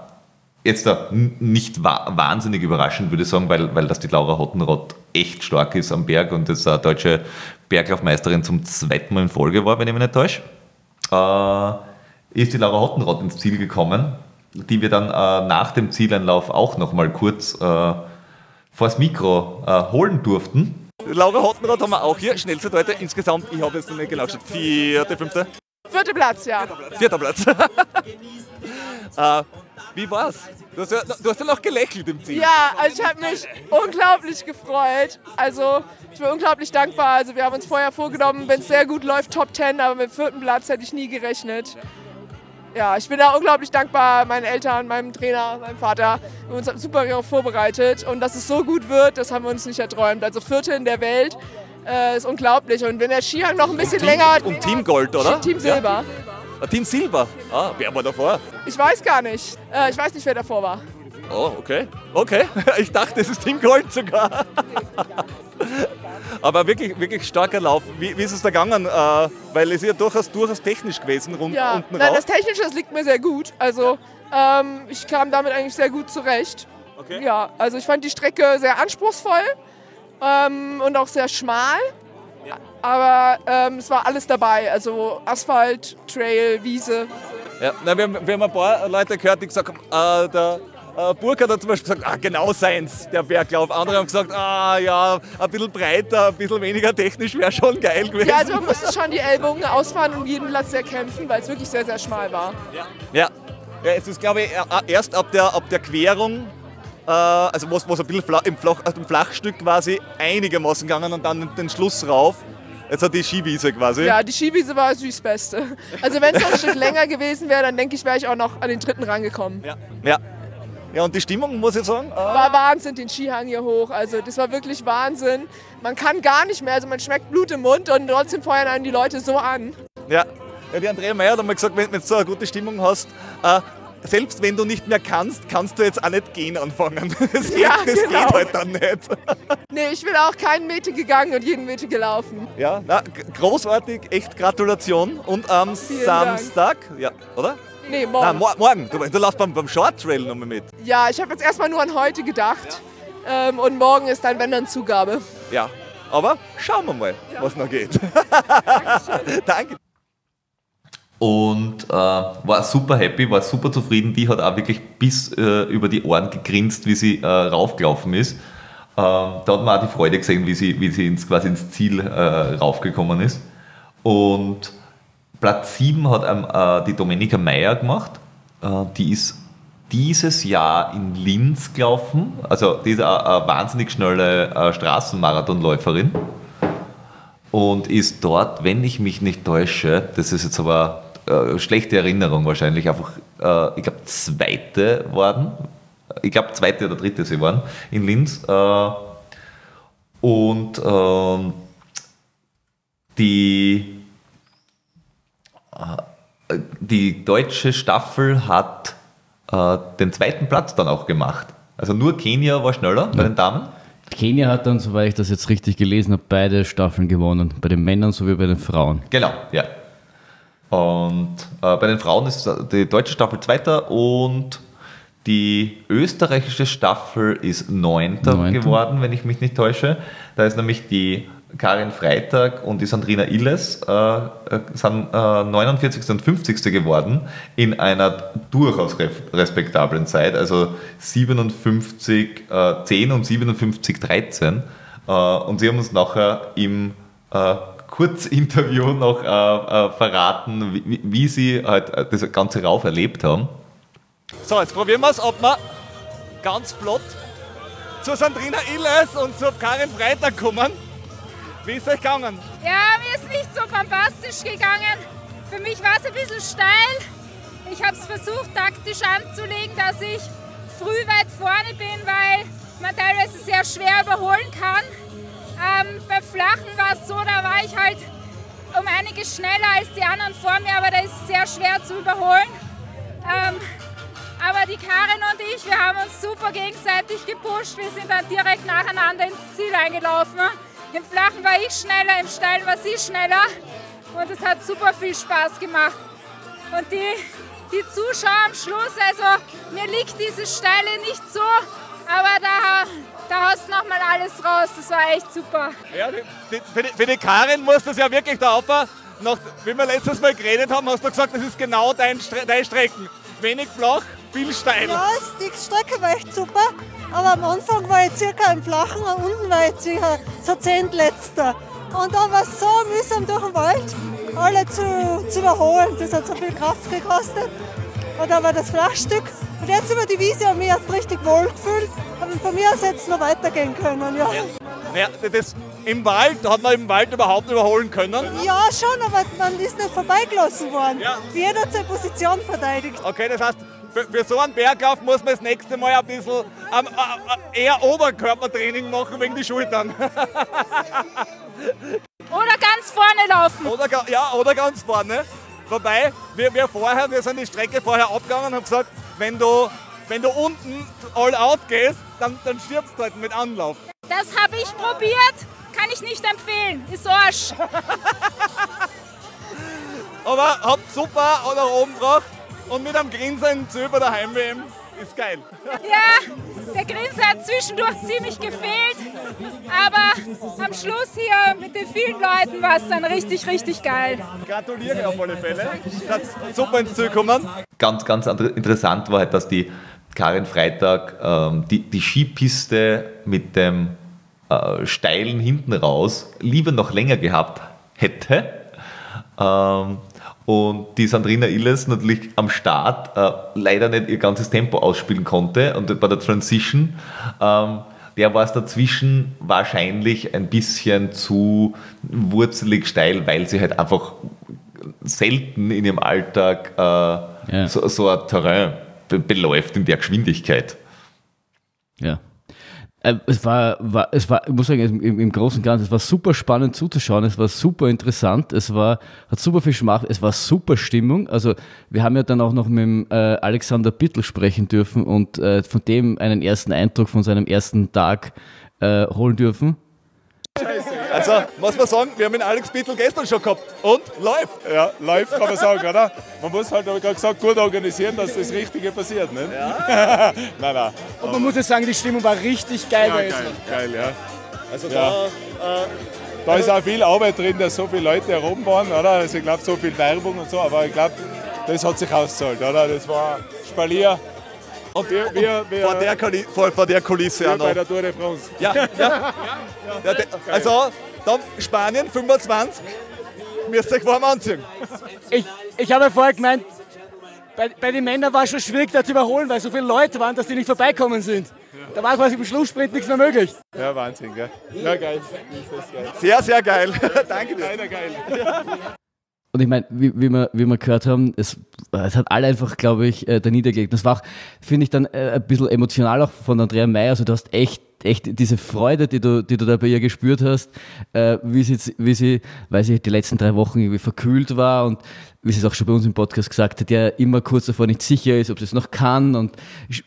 jetzt da nicht wa wahnsinnig überraschend, würde ich sagen, weil, weil das die Laura Hottenrott echt stark ist am Berg und das eine deutsche Berglaufmeisterin zum zweiten Mal in Folge war, wenn ich mich nicht täusche. Äh, ist die Laura Hottenrott ins Ziel gekommen, die wir dann äh, nach dem Zieleinlauf auch nochmal kurz äh, vors Mikro äh, holen durften. Laura Hottenrad haben wir auch hier. Schnellste Leute insgesamt, ich habe jetzt noch nicht geschaut. Vierte, fünfte? Vierter Platz, ja. Vierter Platz. äh, wie war's? Du hast, ja, du hast ja noch gelächelt im Ziel. Ja, also ich habe mich unglaublich gefreut. Also ich bin unglaublich dankbar. Also wir haben uns vorher vorgenommen, wenn es sehr gut läuft, Top 10, aber mit dem vierten Platz hätte ich nie gerechnet. Ja, ich bin da unglaublich dankbar meinen Eltern, meinem Trainer, meinem Vater. Wir haben uns super vorbereitet und dass es so gut wird, das haben wir uns nicht erträumt. Also Vierte in der Welt äh, ist unglaublich. Und wenn der Skihang noch ein bisschen Team, länger... Und Team Gold, oder? Team Silber. Ja. Team Silber. Ah, wer war davor? Ich weiß gar nicht. Äh, ich weiß nicht, wer davor war. Oh, okay. Okay. Ich dachte, es ist Team Gold sogar. Aber wirklich, wirklich starker Lauf. Wie, wie ist es da gegangen? Äh, weil es ist ja durchaus, durchaus technisch gewesen, rund, Ja, unten nein, raus. das Technische das liegt mir sehr gut. Also ähm, ich kam damit eigentlich sehr gut zurecht. Okay. Ja, also ich fand die Strecke sehr anspruchsvoll ähm, und auch sehr schmal. Aber ähm, es war alles dabei. Also Asphalt, Trail, Wiese. Ja, na, wir, haben, wir haben ein paar Leute gehört, die gesagt haben, äh, der äh, Burkhardt hat zum Beispiel gesagt, ah, genau seins, der Berglauf. Andere haben gesagt, ah ja, ein bisschen breiter, ein bisschen weniger technisch wäre schon geil gewesen. Ja, also man musste schon die Ellbogen ausfahren und jeden Platz erkämpfen, weil es wirklich sehr, sehr schmal war. Ja. ja, es ist glaube ich erst ab der, ab der Querung, äh, also wo es ein bisschen flach, im, Flach, im Flachstück quasi einigermaßen gegangen und dann den Schluss rauf. Jetzt hat die Skiwiese quasi. Ja, die Skiwiese war natürlich das Beste. Also wenn es noch ein Stück länger gewesen wäre, dann denke ich, wäre ich auch noch an den dritten rangekommen. Ja. ja. Ja, und die Stimmung, muss ich sagen? Äh war Wahnsinn, den Skihang hier hoch. Also das war wirklich Wahnsinn. Man kann gar nicht mehr, also man schmeckt Blut im Mund und trotzdem feuern einen die Leute so an. Ja, ja die Andrea Meyer hat einmal gesagt, wenn, wenn du so eine gute Stimmung hast, äh, selbst wenn du nicht mehr kannst, kannst du jetzt auch nicht gehen anfangen. Das, Ja, geht, das genau. geht halt dann nicht. Nee, ich bin auch keinen Meter gegangen und jeden Meter gelaufen. Ja, na, großartig, echt Gratulation. Und am Vielen Dank. Samstag, ja, oder? Nee, morgen. Nein, mor morgen. Du, du laufst beim, beim Short Trail nochmal mit. Ja, ich habe jetzt erstmal nur an heute gedacht. Ähm, und morgen ist dann, wenn dann Zugabe. Ja, aber schauen wir mal, was noch geht. Danke. Und äh, war super happy, war super zufrieden. Die hat auch wirklich bis äh, über die Ohren gegrinst, wie sie äh, raufgelaufen ist. Ähm, da hat man auch die Freude gesehen, wie sie, wie sie ins, quasi ins Ziel äh, raufgekommen ist. Und Platz 7 hat ähm, äh, die Domenica Meyer gemacht. Äh, die ist dieses Jahr in Linz gelaufen. Also die ist eine, wahnsinnig schnelle Straßenmarathonläuferin und ist dort, wenn ich mich nicht täusche, das ist jetzt aber äh, schlechte Erinnerung wahrscheinlich, einfach, äh, ich glaube, zweite worden. Ich glaube, zweite oder dritte sie waren in Linz. Äh, und ähm, die, äh, die deutsche Staffel hat äh, den zweiten Platz dann auch gemacht. Also nur Kenia war schneller bei den Damen. Kenia hat dann, soweit ich das jetzt richtig gelesen habe, beide Staffeln gewonnen. Bei den Männern sowie bei den Frauen. Genau, ja. Und äh, bei den Frauen ist die deutsche Staffel Zweiter und die österreichische Staffel ist Neunter Neunter. geworden, wenn ich mich nicht täusche. Da ist nämlich die Karin Freitag und die Sandrina Illes äh, äh, sind äh, 49. und 50. geworden in einer durchaus res- respektablen Zeit, also 57, äh, 10 und 57, 13. Äh, und sie haben uns nachher im äh, Kurzinterview noch äh, äh, verraten, wie, wie- sie halt äh, das ganze Rauf erlebt haben. So, jetzt probieren wir es, ob wir ganz flott zu Sandrina Illes und zu Karin Freitag kommen. Wie ist euch gegangen? Ja, mir ist nicht so bombastisch gegangen. Für mich war es ein bisschen steil. Ich habe es versucht, taktisch anzulegen, dass ich früh weit vorne bin, weil man teilweise sehr schwer überholen kann. Ähm, bei Flachen war es so, da war ich halt um einiges schneller als die anderen vor mir, aber da ist es sehr schwer zu überholen. Ähm, aber die Karin und ich, wir haben uns super gegenseitig gepusht. Wir sind dann direkt nacheinander ins Ziel eingelaufen. Im Flachen war ich schneller, im Steilen war sie schneller. Und es hat super viel Spaß gemacht. Und die, die Zuschauer am Schluss, also mir liegt dieses Steile nicht so, aber da, da hast du nochmal alles raus. Das war echt super. Ja, die, die, für, die, für die Karin muss das ja wirklich da auf. Nach, wie wir letztes Mal geredet haben, hast du gesagt, das ist genau dein, Stre deine Strecken. Wenig flach, viel steil. Ja, die Strecke war echt super, aber am Anfang war ich circa im Flachen und unten war ich circa so zehntletzter. Und dann war es so mühsam durch den Wald, alle zu, zu überholen. Das hat so viel Kraft gekostet. Und da war das Flachstück. Und jetzt über die Wiese habe ich mich jetzt richtig wohl gefühlt. Und von mir aus hätte es noch weitergehen können. Ja. Ja, das, Im Wald, hat man im Wald überhaupt überholen können? ja, schon, aber man ist nicht vorbeigelassen worden. Jeder hat seine Position verteidigt. Okay, das heißt, für, für so einen Berglauf muss man das nächste Mal ein bisschen ähm, äh, eher Oberkörpertraining machen wegen die Schultern. Oder ganz vorne laufen. Oder, ja, oder ganz vorne. Wobei, wir, wir vorher, wir sind die Strecke vorher abgegangen und haben gesagt, wenn du, wenn du unten all out gehst, dann, dann stirbst du halt mit Anlauf. Das habe ich probiert, kann ich nicht empfehlen. Ist Arsch. Aber habt super oder oben gebracht und mit einem Grinsen zu über der Heim-WM ist geil. Ja, der Grinse hat zwischendurch ziemlich gefehlt, aber am Schluss hier mit den vielen Leuten war es dann richtig, richtig geil. Gratuliere auf alle Fälle. Seid super ins Ziel gekommen. Ganz, ganz interessant war halt, dass die Karin Freitag ähm, die, die Skipiste mit dem äh, steilen hinten raus lieber noch länger gehabt hätte. Ähm, und die Sandrina Illes natürlich am Start äh, leider nicht ihr ganzes Tempo ausspielen konnte und bei der Transition, ähm, der war es dazwischen wahrscheinlich ein bisschen zu wurzelig steil, weil sie halt einfach selten in ihrem Alltag äh, ja. so, so ein Terrain beläuft in der Geschwindigkeit. Ja. Äh, es war, war, es war, ich muss sagen, im, im Großen und Ganzen, es war super spannend zuzuschauen, es war super interessant, es war, hat super viel Schmack, es war super Stimmung. Also, wir haben ja dann auch noch mit dem, äh, Alexander Bittel sprechen dürfen und äh, von dem einen ersten Eindruck von seinem ersten Tag äh, holen dürfen. Also, muss man sagen, wir haben den Alex Bittel gestern schon gehabt. Und läuft. Ja, läuft kann man sagen, oder? Man muss halt, habe ich gerade gesagt, gut organisieren, dass das Richtige passiert. Ne? Ja. nein, nein. Und man muss jetzt sagen, die Stimmung war richtig geil. Ja, geil, geil, ja. Also ja. da... Äh, da ist auch viel Arbeit drin, dass so viele Leute herum waren, oder? Also ich glaube, so viel Werbung und so, aber ich glaube, das hat sich ausgezahlt, oder? Das war Spalier. Und wir, wir, wir, vor, der Kulisse, vor, vor der Kulisse wir auch noch. bei der Tour de France. Ja, ja. ja, ja also, dann Spanien 25, müsst ihr euch warm anziehen. Ich, ich habe vorher gemeint, bei, bei den Männern war es schon schwierig, da zu überholen, weil so viele Leute waren, dass die nicht vorbeikommen sind. Da war quasi im Schlusssprint nichts mehr möglich. Ja, Wahnsinn, gell? Ja, geil. Sehr, sehr geil. Danke dir. Leider geil. Und ich meine, wie, wie, wir, wie wir gehört haben, es, es hat alle einfach, glaube ich, äh, da niedergelegt. Das war auch, finde ich, dann äh, ein bisschen emotional auch von Andrea May. Also du hast echt, echt diese Freude, die du, die du da bei ihr gespürt hast, äh, wie, sie, wie sie, weil sie die letzten drei Wochen irgendwie verkühlt war und wie sie es auch schon bei uns im Podcast gesagt hat, ja immer kurz davor nicht sicher ist, ob sie es noch kann. Und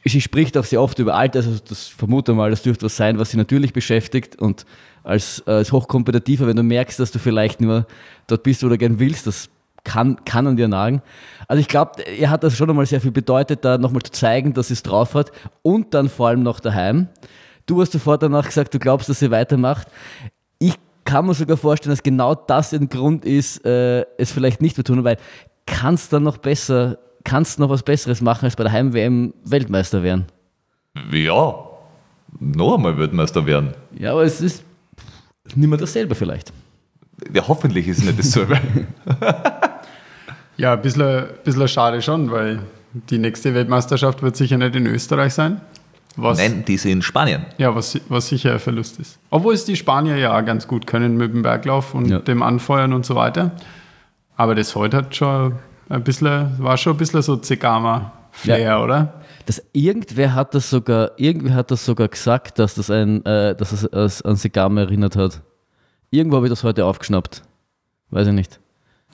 sie spricht auch sehr oft über Alter. Also das vermute mal, das dürfte was sein, was sie natürlich beschäftigt. Und als, als Hochkompetitiver, wenn du merkst, dass du vielleicht nur dort bist oder gern willst, das kann, kann an dir nagen. Also ich glaube, er hat das schon einmal sehr viel bedeutet, da nochmal zu zeigen, dass sie es drauf hat und dann vor allem noch daheim. Du hast sofort danach gesagt, du glaubst, dass sie weitermacht. Ich kann mir sogar vorstellen, dass genau das ein Grund ist, äh, es vielleicht nicht zu tun, weil kannst dann noch besser, kannst noch was Besseres machen, als bei der Heim-WM Weltmeister werden. Ja, noch einmal Weltmeister werden. Ja, aber es ist nicht mehr dasselbe vielleicht. Ja, hoffentlich ist es nicht dasselbe. ja, ein bisschen, bisschen schade schon, weil die nächste Weltmeisterschaft wird sicher nicht in Österreich sein. Was, Nein, die ist in Spanien. Ja, was, was sicher ein Verlust ist. Obwohl es die Spanier ja auch ganz gut können mit dem Berglauf und ja. dem Anfeuern und so weiter. Aber das heute hat schon ein bisschen, war schon ein bisschen so Zegama-Flair, ja. oder? Das, irgendwer hat das sogar, irgendwer hat das sogar gesagt, dass das ein, äh, dass es an Segame erinnert hat. Irgendwo habe ich das heute aufgeschnappt. Weiß ich nicht.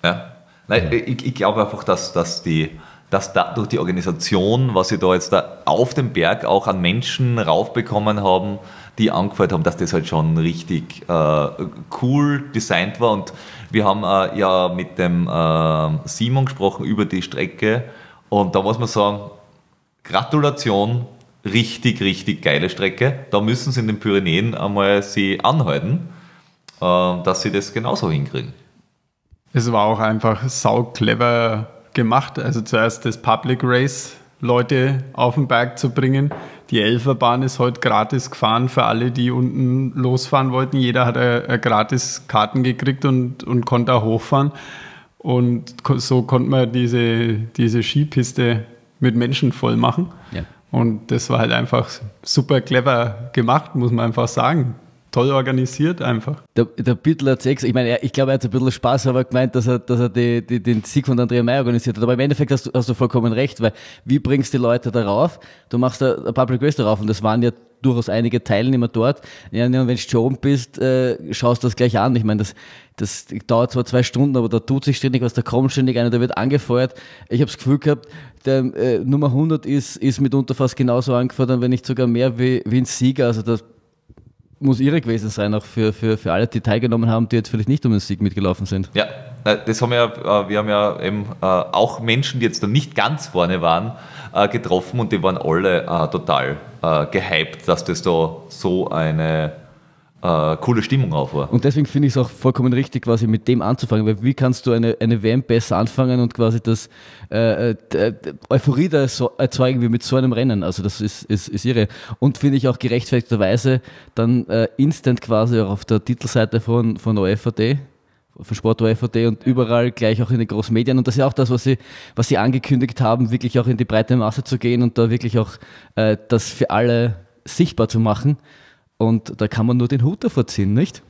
Ja. Nein, ja. ich, ich glaube einfach, dass, dass die, dass da durch die Organisation, was sie da jetzt da auf dem Berg auch an Menschen raufbekommen haben, die angefeuert haben, dass das halt schon richtig äh, cool designt war. Und wir haben äh, ja mit dem äh, Simon gesprochen über die Strecke. Und da muss man sagen, Gratulation, richtig, richtig geile Strecke. Da müssen sie in den Pyrenäen einmal sie anhalten, äh, dass sie das genauso hinkriegen. Es war auch einfach sau clever gemacht. Also zuerst das Public Race Leute auf den Berg zu bringen. Die Elferbahn ist heute gratis gefahren für alle, die unten losfahren wollten. Jeder hat eine, gratis Karten gekriegt und, und konnte auch hochfahren. Und so konnte man diese, diese Skipiste mit Menschen voll machen. Ja. Und das war halt einfach super clever gemacht, muss man einfach sagen. Toll organisiert einfach. Der, der Bittler hat sechs, ich meine, ich glaube, er hat ein bisschen Spaß aber gemeint, dass er, dass er die, die, den Sieg von Andrea May organisiert hat. Aber im Endeffekt hast du, hast du vollkommen recht, weil wie bringst du die Leute darauf? Du machst ein Public Race darauf und das waren ja durchaus einige Teilnehmer dort. Ja, wenn du schon bist, äh, schaust das gleich an. Ich meine, das, das dauert zwar zwei Stunden, aber da tut sich ständig was, da kommt ständig einer, der wird angefeuert. Ich habe das Gefühl gehabt, der äh, Nummer 100 ist, ist mitunter fast genauso angefordert, wenn nicht sogar mehr wie, wie ein Sieger. Also das muss irre gewesen sein, auch für, für, für alle, die teilgenommen haben, die jetzt vielleicht nicht um den Sieg mitgelaufen sind. Ja, das haben wir äh, wir haben ja eben äh, auch Menschen, die jetzt da nicht ganz vorne waren, äh, getroffen und die waren alle total gehypt, dass das da so eine äh, coole Stimmung auf war. Und deswegen finde ich es auch vollkommen richtig, quasi mit dem anzufangen, weil wie kannst du eine, eine WM besser anfangen und quasi das äh, äh, Euphorie da so erzeugen wie mit so einem Rennen. Also das ist, ist, ist irre. Und finde ich auch gerechtfertigterweise dann äh, instant quasi auch auf der Titelseite von, von OFAD von Sport OFAD und überall gleich auch in den großen Medien. Und das ist ja auch das, was sie, was sie angekündigt haben, wirklich auch in die breite Masse zu gehen und da wirklich auch äh, das für alle sichtbar zu machen. Und da kann man nur den Hut davor ziehen, nicht?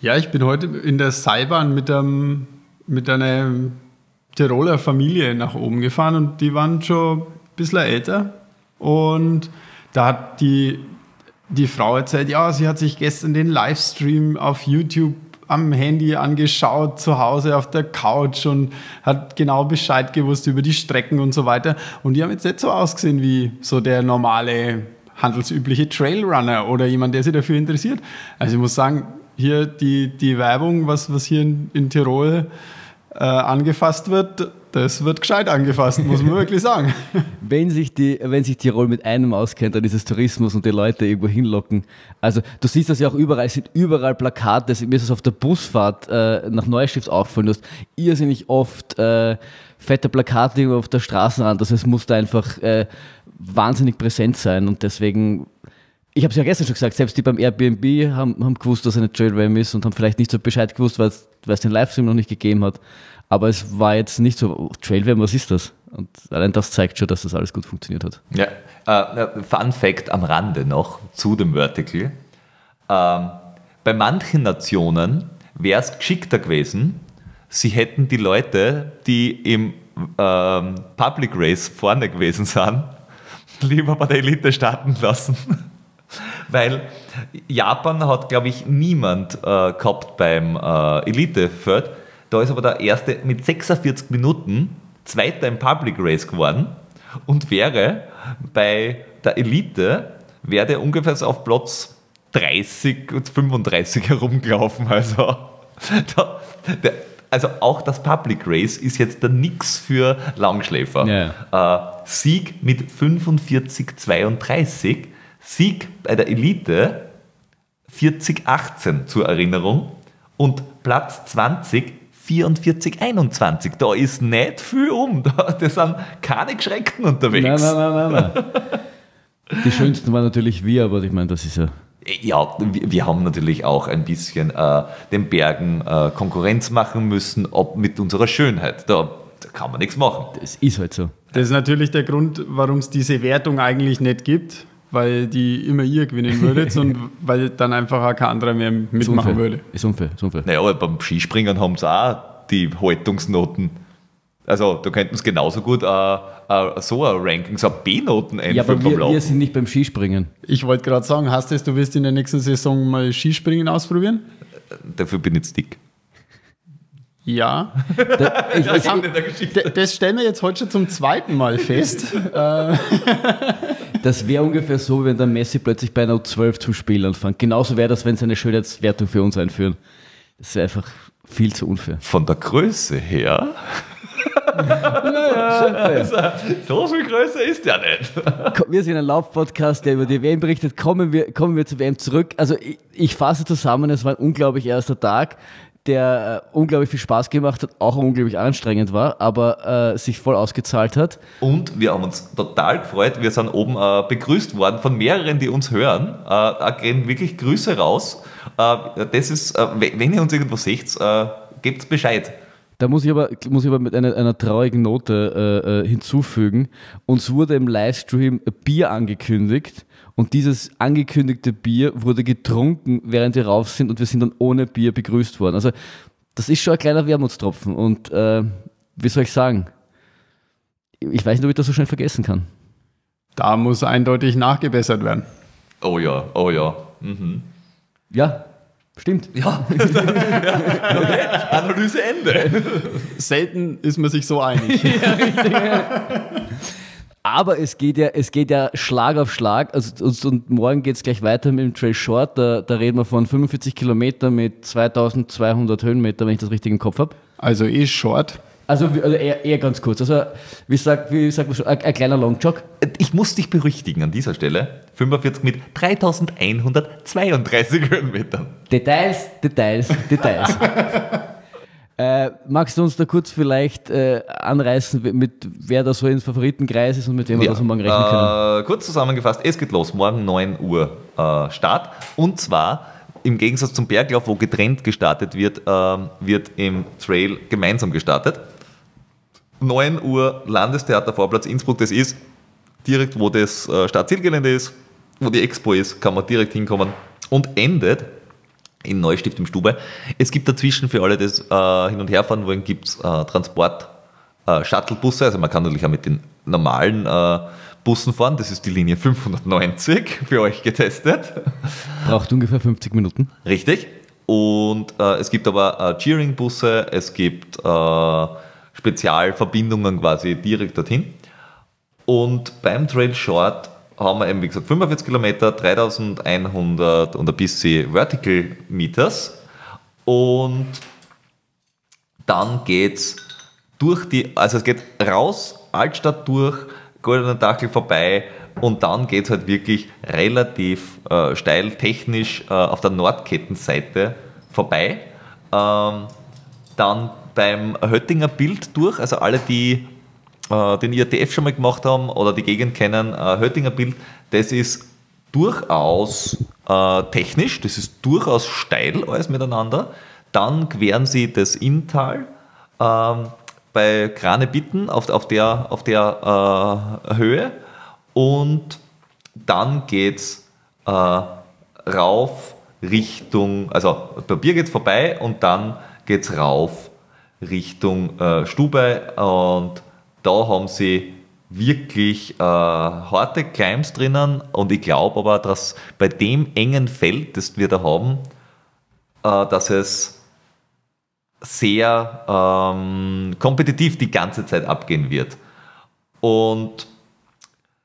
Ja, ich bin heute in der Seilbahn mit, einem, mit einer Tiroler Familie nach oben gefahren und die waren schon ein bisschen älter. Und da hat die, die Frau erzählt, ja, sie hat sich gestern den Livestream auf YouTube am Handy angeschaut, zu Hause auf der Couch und hat genau Bescheid gewusst über die Strecken und so weiter. Und die haben jetzt nicht so ausgesehen wie so der normale handelsübliche Trailrunner oder jemand, der sich dafür interessiert. Also ich muss sagen, hier die, die Werbung, was, was hier in, in Tirol äh, angefasst wird, das wird gescheit angefasst, muss man wirklich sagen. Wenn sich, die, wenn sich Tirol mit einem auskennt, dann ist es Tourismus und die Leute irgendwo hinlocken. Also du siehst das ja auch überall, es sind überall Plakate, mir ist es auf der Busfahrt äh, nach Neustift auffallen, du hast irrsinnig oft äh, fette Plakate auf der Straßenrand, also es muss da einfach äh, wahnsinnig präsent sein und deswegen ich habe es ja gestern schon gesagt, selbst die beim Airbnb haben, haben gewusst, dass eine Trail Ram ist und haben vielleicht nicht so Bescheid gewusst, weil es den Livestream noch nicht gegeben hat. Aber es war jetzt nicht so, oh, Trailware, was ist das? Und allein das zeigt schon, dass das alles gut funktioniert hat. Ja, äh, Fun Fact am Rande noch zu dem Vertical. Ähm, bei manchen Nationen wäre es geschickter gewesen, sie hätten die Leute, die im ähm, Public Race vorne gewesen sind, lieber bei der Elite starten lassen. Weil Japan hat, glaube ich, niemand äh, gehabt beim äh, Elite-Feld da ist aber der erste mit 46 Minuten Zweiter im Public Race geworden und wäre bei der Elite, wäre der ungefähr so auf Platz 30 und 35 herumgelaufen. Also, da, der, also auch das Public Race ist jetzt da nichts für Langschläfer. Yeah. Äh, Sieg mit 45-32, Sieg bei der Elite 40-18 zur Erinnerung und Platz 20 44, 21. Da ist nicht viel um. Da, das sind keine Geschreckten unterwegs. Nein, nein, nein, nein. nein. Die schönsten waren natürlich wir, aber ich meine, das ist ja. Ja, wir, haben natürlich auch ein bisschen äh, den Bergen äh, Konkurrenz machen müssen, ob mit unserer Schönheit. Da, da kann man nichts machen. Das ist halt so. Das ist natürlich der Grund, warum es diese Wertung eigentlich nicht gibt weil die immer ihr gewinnen würdet und weil dann einfach auch kein anderer mehr mitmachen ist würde. Ist unfair, ist unfair. Naja, aber beim Skispringen haben sie auch die Haltungsnoten. Also da könnten es genauso gut äh, äh, so ein Ranking, so B-Noten einführen Ja, aber wir, wir, sind nicht beim Skispringen. Ich wollte gerade sagen, hast du es, du willst in der nächsten Saison mal Skispringen ausprobieren? Dafür bin ich dick. Ja. Da, ich, ich, das stellen wir jetzt heute schon zum zweiten Mal fest. Äh, das wäre ungefähr so, wenn der Messi plötzlich bei einer U12 zum Spiel anfängt. Genauso wäre das, wenn sie eine Schönheitswertung für uns einführen. Das wäre einfach viel zu unfair. Von der Größe her. Naja, so viel größer ist der nicht. Wir sind ein Laufpodcast, der über die WM berichtet. Kommen wir, kommen wir zur WM zurück. Also ich, ich fasse zusammen, es war ein unglaublich erster Tag der äh, unglaublich viel Spaß gemacht hat, auch unglaublich anstrengend war, aber äh, sich voll ausgezahlt hat. Und wir haben uns total gefreut. Wir sind oben äh, begrüßt worden von mehreren, die uns hören. Äh, da gehen wirklich Grüße raus. Äh, das ist, wenn ihr uns irgendwo seht, gebt Bescheid. Da muss ich aber, muss ich aber mit einer, einer traurigen Note hinzufügen. Uns wurde im Livestream Bier angekündigt und dieses angekündigte Bier wurde getrunken, während wir rauf sind und wir sind dann ohne Bier begrüßt worden. Also das ist schon ein kleiner Wermutstropfen. Und äh, wie soll ich sagen? Ich weiß nicht, ob ich das so schnell vergessen kann. Da muss eindeutig nachgebessert werden. Oh ja, oh ja. Mhm. Ja, Stimmt. Ja. okay. Analyse Ende. Selten ist man sich so einig. ja, richtig. Aber es geht ja, es geht ja Schlag auf Schlag. Also, und morgen geht es gleich weiter mit dem Trail Short. Da, da reden wir von 45 Kilometern mit 2200 Höhenmeter, wenn ich das richtig im Kopf habe. Also eh Short. Also, also eher, eher ganz kurz. Also, wie sagt, wie sagt man schon, ein, ein kleiner Longjog? Ich muss dich berüchtigen an dieser Stelle. 45 mit 3132 Höhenmetern. Details, Details, Details. äh, magst du uns da kurz vielleicht äh, anreißen, mit wer da so ins Favoritenkreis ist und mit wem wir da so morgen rechnen können? Äh, kurz zusammengefasst, es geht los. Morgen 9 Uhr äh, Start. Und zwar im Gegensatz zum Berglauf, wo getrennt gestartet wird, ähm, wird im Trail gemeinsam gestartet. 9 Uhr Landestheater Vorplatz Innsbruck, das ist direkt, wo das äh, Startzielgelände ist, wo die Expo ist, kann man direkt hinkommen und endet in Neustift im Stube. Es gibt dazwischen für alle, die das äh, hin und her fahren wollen, gibt es äh, Transport, äh, Shuttlebusse, also man kann natürlich auch mit den normalen äh, Bussen fahren, das ist die Linie 590 für euch getestet. Braucht ungefähr 50 Minuten. Richtig. Und äh, es gibt aber äh, Cheering-Busse, es gibt Spezialverbindungen quasi direkt dorthin. Und beim Trail Short haben wir eben, wie gesagt, 45 Kilometer, 3100 und ein bisschen Vertical Meters. Und dann geht's durch die, also es geht raus, Altstadt durch, Goldener Dachel vorbei und dann geht es halt wirklich relativ äh, steil technisch äh, auf der Nordkettenseite vorbei. Ähm, dann beim Höttinger Bild durch, also alle, die äh, den IATF schon mal gemacht haben oder die Gegend kennen, äh, Höttinger Bild, das ist durchaus äh, technisch, das ist durchaus steil alles miteinander. Dann queren sie das Inntal ähm, bei Kranebitten auf, auf der, auf der äh, Höhe und dann geht es äh, rauf Richtung, also Bier geht es vorbei und dann geht es rauf Richtung äh, Stube und da haben sie wirklich äh, harte Climbs drinnen und ich glaube aber, dass bei dem engen Feld, das wir da haben, äh, dass es sehr ähm, kompetitiv die ganze Zeit abgehen wird. Und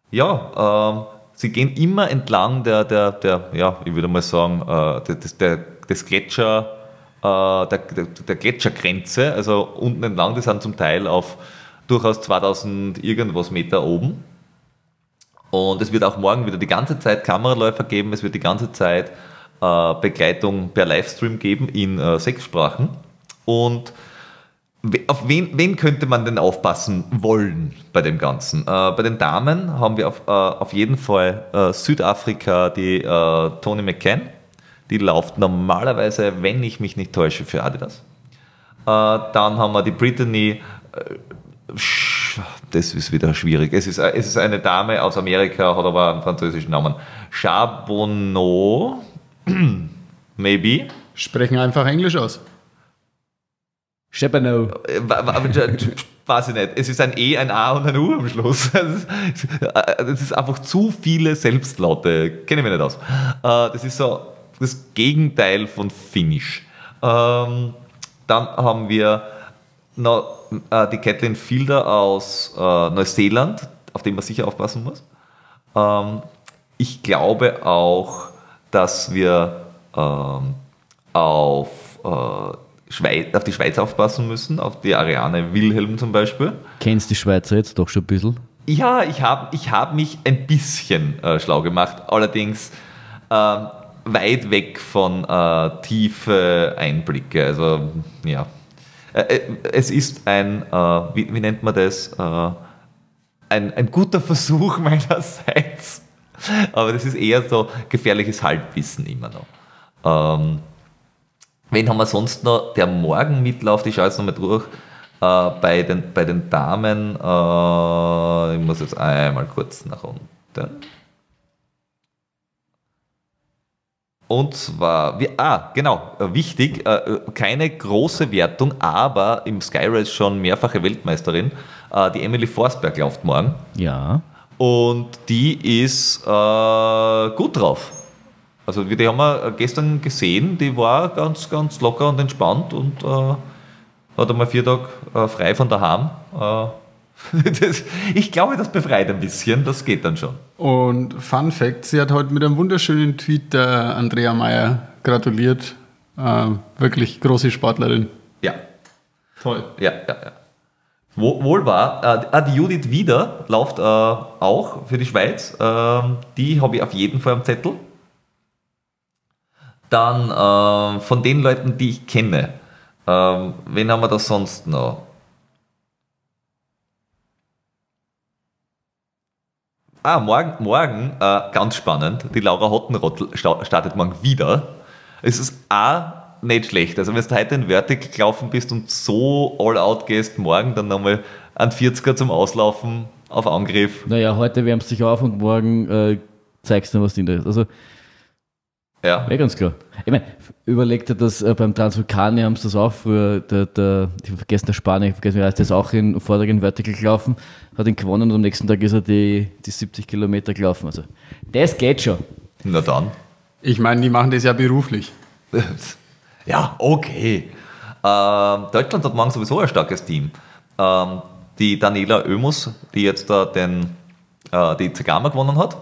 ja, ähm, sie gehen immer entlang der, der, der ja, ich würde mal sagen, äh, des, der, des Gletscher, äh, der, der, der Gletschergrenze, also unten entlang, die sind zum Teil auf durchaus 2000 irgendwas Meter oben. Und es wird auch morgen wieder die ganze Zeit Kameraläufer geben, es wird die ganze Zeit äh, Begleitung per Livestream geben in äh, sechs Sprachen. Und auf wen, wen könnte man denn aufpassen wollen bei dem Ganzen? Äh, bei den Damen haben wir auf, äh, auf jeden Fall äh, Südafrika die äh, Toni McCann. Die läuft normalerweise, wenn ich mich nicht täusche, für Adidas. Äh, dann haben wir die Brittany. Äh, das ist wieder schwierig. Es ist, es ist eine Dame aus Amerika, hat aber einen französischen Namen. Charbonneau, maybe. Sprechen einfach Englisch aus. Charbonneau. Äh, Weiß ich nicht. Es ist ein E, ein A und ein U am Schluss. Es ist, einfach zu viele Selbstlaute. Kenne ich mich nicht aus. Das ist so das Gegenteil von Finnisch. Ähm, Dann haben wir noch äh, die Kathleen Fielder aus äh, Neuseeland, auf den man sicher aufpassen muss. Ähm, Ich glaube auch, dass wir ähm, auf, äh, Schweiz, auf die Schweiz aufpassen müssen, auf die Ariane Wilhelm zum Beispiel. Kennst die Schweizer jetzt doch schon ein bisschen? Ja, ich habe ich hab mich ein bisschen äh, schlau gemacht, allerdings ähm, weit weg von äh, tiefe Einblicke. Also ja, äh, äh, es ist ein, äh, wie, wie nennt man das, äh, ein, ein guter Versuch meinerseits, aber das ist eher so gefährliches Halbwissen immer noch. Ähm, Wen haben wir sonst noch? Der morgen mitläuft, ich schaue jetzt nochmal durch. Äh, bei, den, bei den Damen, äh, ich muss jetzt einmal kurz nach unten. Und zwar, wir, ah, genau, äh, wichtig, äh, keine große Wertung, aber im Skyrace schon mehrfache Weltmeisterin. Äh, die Emily Forsberg läuft morgen. Ja. Und die ist äh, gut drauf. Also wir- die haben wir gestern gesehen, die war ganz, ganz locker und entspannt und äh, hat einmal vier Tage äh, frei von daheim. Äh, das, ich glaube, das befreit ein bisschen, das geht dann schon. Und Fun Fact: Sie hat heute mit einem wunderschönen Tweet der Andrea Meyer gratuliert. Äh, wirklich große Sportlerin. Ja. Toll. Ja, ja, ja. Wo, wohl war. Äh, ah, die Judith Wieder läuft äh, auch für die Schweiz. Ähm, die habe ich auf jeden Fall am Zettel. Dann äh, von den Leuten, die ich kenne. Ähm, wen haben wir da sonst noch? Ah, morgen, morgen äh, ganz spannend. Die Laura Hottenrott startet morgen wieder. Es ist auch nicht schlecht. Also, wenn du heute in Vertic gelaufen bist und so all out gehst, morgen dann nochmal ein 40er zum Auslaufen auf Angriff. Naja, heute wärmst du dich auf und morgen äh, zeigst du, was drin ist. Also, ja. Wäre ganz klar. Ich meine, überlegt dir das äh, beim Transvulkani haben sie das auch früher, der, der, ich habe vergessen, der Spanier, ich vergessen, wie heißt das, auch in vorderen Vertical gelaufen, hat ihn gewonnen und am nächsten Tag ist er die, die 70 Kilometer gelaufen. Also, das geht schon. Na dann. Ich meine, die machen das ja beruflich. ja, okay. Ähm, Deutschland hat morgen sowieso ein starkes Team. Ähm, die Daniela Oemus, die jetzt da den, äh, die Zegama gewonnen hat,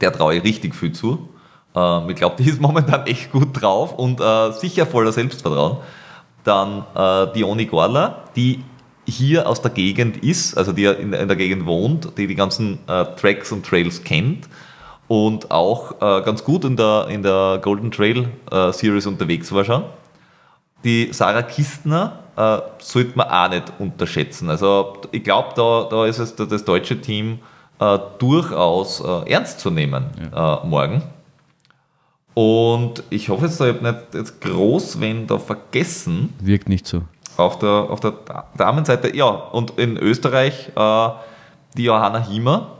der traue ich richtig viel zu. Ähm, ich glaube, die ist momentan echt gut drauf und äh, sicher voller Selbstvertrauen. Dann äh, die Oni Gorla, die hier aus der Gegend ist, also die in, in der Gegend wohnt, die die ganzen äh, Tracks und Trails kennt und auch äh, ganz gut in der, in der Golden Trail äh, Series unterwegs war schon. Die Sarah Kistner äh, sollte man auch nicht unterschätzen. Also ich glaube, da, da ist es das deutsche Team äh, durchaus äh, ernst zu nehmen ja. Äh, morgen. Und ich hoffe jetzt, ich habe nicht jetzt groß wen da vergessen. Wirkt nicht so. Auf der, auf der Damenseite, ja, und in Österreich äh, die Johanna Hiemer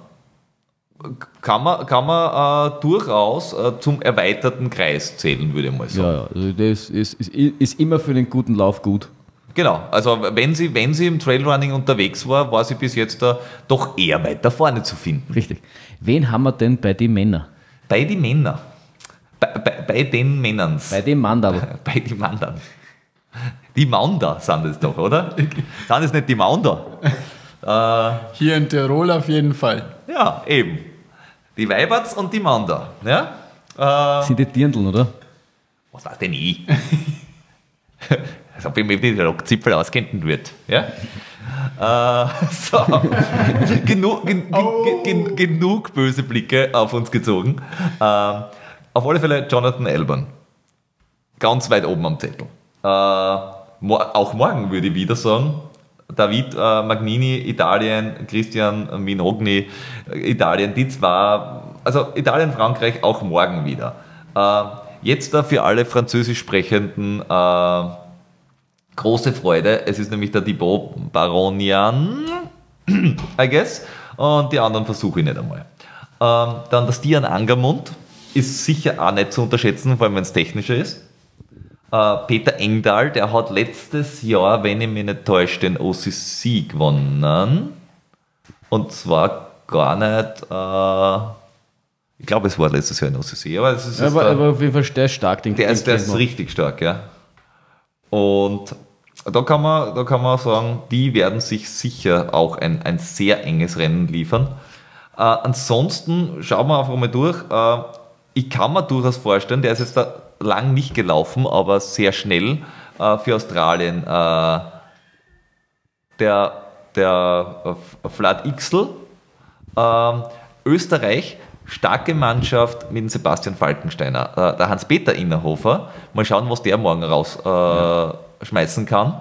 kann man, kann man äh, durchaus äh, zum erweiterten Kreis zählen, würde ich mal sagen. Ja, ja. also das ist, ist, ist immer für den guten Lauf gut. Genau, also wenn sie, wenn sie im Trailrunning unterwegs war, war sie bis jetzt da doch eher weiter vorne zu finden. Richtig. Wen haben wir denn bei den Männern? Bei den Männern. Bei, bei, bei den Männern. Bei den Mandal. Bei den Mandern. Die Maunder sind es doch, oder? sind es nicht die Maunder? Äh, Hier in Tirol auf jeden Fall. Ja, eben. Die Weiberts und die Maunder. Ja? Äh, sind die Dirndl, oder? Was weiß denn ich? Als ob ich mit den Rockzipfel auskennen würde. Ja? Äh, so. genug, gen, oh. gen, genug böse Blicke auf uns gezogen. Äh, auf alle Fälle Jonathan Elban. Ganz weit oben am Zettel. Äh, auch morgen würde ich wieder sagen. David äh, Magnini, Italien, Christian Minogni, äh, Italien, die zwei, also Italien, Frankreich auch morgen wieder. Äh, jetzt da für alle französisch sprechenden äh, große Freude. Es ist nämlich der Thibaut Baronian, I guess, und die anderen versuche ich nicht einmal. Ähm, dann das Dian Angermund, ist sicher auch nicht zu unterschätzen, vor allem wenn es technischer ist. Äh, Peter Engdahl, der hat letztes Jahr, wenn ich mich nicht täusche, den OCC gewonnen. Und zwar gar nicht, äh, ich glaube, es war letztes Jahr ein OCC, aber es ist. Aber, aber, auf jeden Fall der stark, den Der ist, der ist richtig stark, ja. Und da kann, man, da kann man sagen, die werden sich sicher auch ein, ein sehr enges Rennen liefern. Äh, ansonsten schauen wir einfach mal durch. Äh, ich kann mir durchaus vorstellen, der ist jetzt da lang nicht gelaufen, aber sehr schnell äh, für Australien. Äh, der der Vlad Ixel. Ähm, Österreich, starke Mannschaft mit dem Sebastian Falkensteiner. Äh, der Hans-Peter Innerhofer. Mal schauen, was der morgen rausschmeißen kann.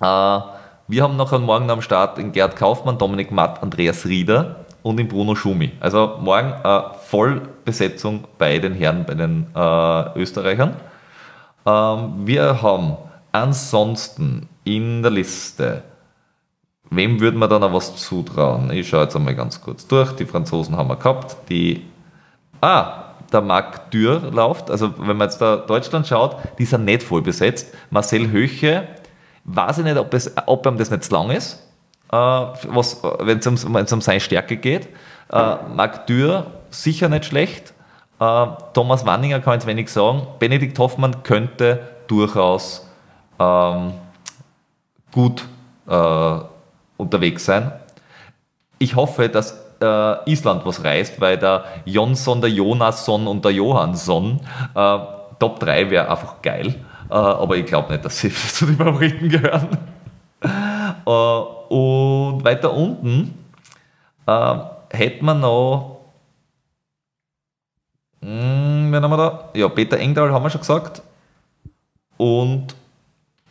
Äh, wir haben noch einen Morgen am Start in Gerd Kaufmann, Dominik Matt, Andreas Rieder und in Bruno Schumi. Also morgen äh, Vollbesetzung bei den Herren, bei den äh, Österreichern. Ähm, wir haben ansonsten in der Liste, wem würden wir da noch was zutrauen? Ich schaue jetzt einmal ganz kurz durch. Die Franzosen haben wir gehabt. Die, ah, der Marc Dürr läuft. Also wenn man jetzt da Deutschland schaut, die sind nicht voll besetzt. Marcel Höche, weiß ich nicht, ob, es, ob ihm das nicht zu lang ist äh, wenn es um, um seine Stärke geht. Äh, Marc Dürr sicher nicht schlecht. Äh, Thomas Wanninger kann jetzt wenig sagen. Benedikt Hoffmann könnte durchaus ähm, gut äh, unterwegs sein. Ich hoffe, dass äh, Island was reißt, weil der Jonsson, der Jonasson und der Johansson äh, Top 3 wäre einfach geil. aber ich glaube nicht, dass sie zu den Favoriten gehören. Äh, und weiter unten äh, hätten wir noch. Hm, wen haben wir da? Ja, Peter Engdahl haben wir schon gesagt. Und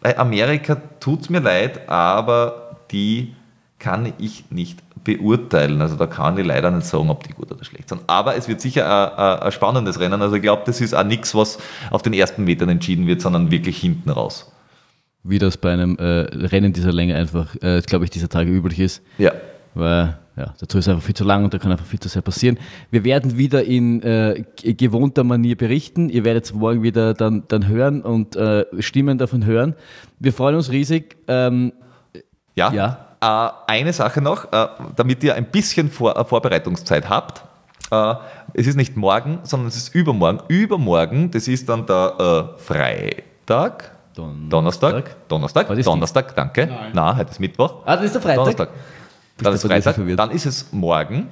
bei Amerika tut es mir leid, aber die kann ich nicht beurteilen. Also da kann ich leider nicht sagen, ob die gut oder schlecht sind. Aber es wird sicher ein spannendes Rennen. Also ich glaube, das ist auch nichts, was auf den ersten Metern entschieden wird, sondern wirklich hinten raus. Wie das bei einem äh, Rennen dieser Länge einfach, äh, glaube ich, dieser Tage üblich ist. Ja. Weil ja, dazu ist einfach viel zu lang und da kann einfach viel zu sehr passieren. Wir werden wieder in äh, gewohnter Manier berichten. Ihr werdet es morgen wieder dann, dann hören und äh, Stimmen davon hören. Wir freuen uns riesig. Ähm, ja. ja. Äh, eine Sache noch, äh, damit ihr ein bisschen Vor äh, Vorbereitungszeit habt. Äh, es ist nicht morgen, sondern es ist übermorgen. Übermorgen, das ist dann der Freitag. Donnerstag. Donnerstag. Donnerstag, danke. Nein. Na, heute ist Mittwoch. Ah, das ist der Freitag. Donnerstag. Dann ist Freitag, dann ist es morgen.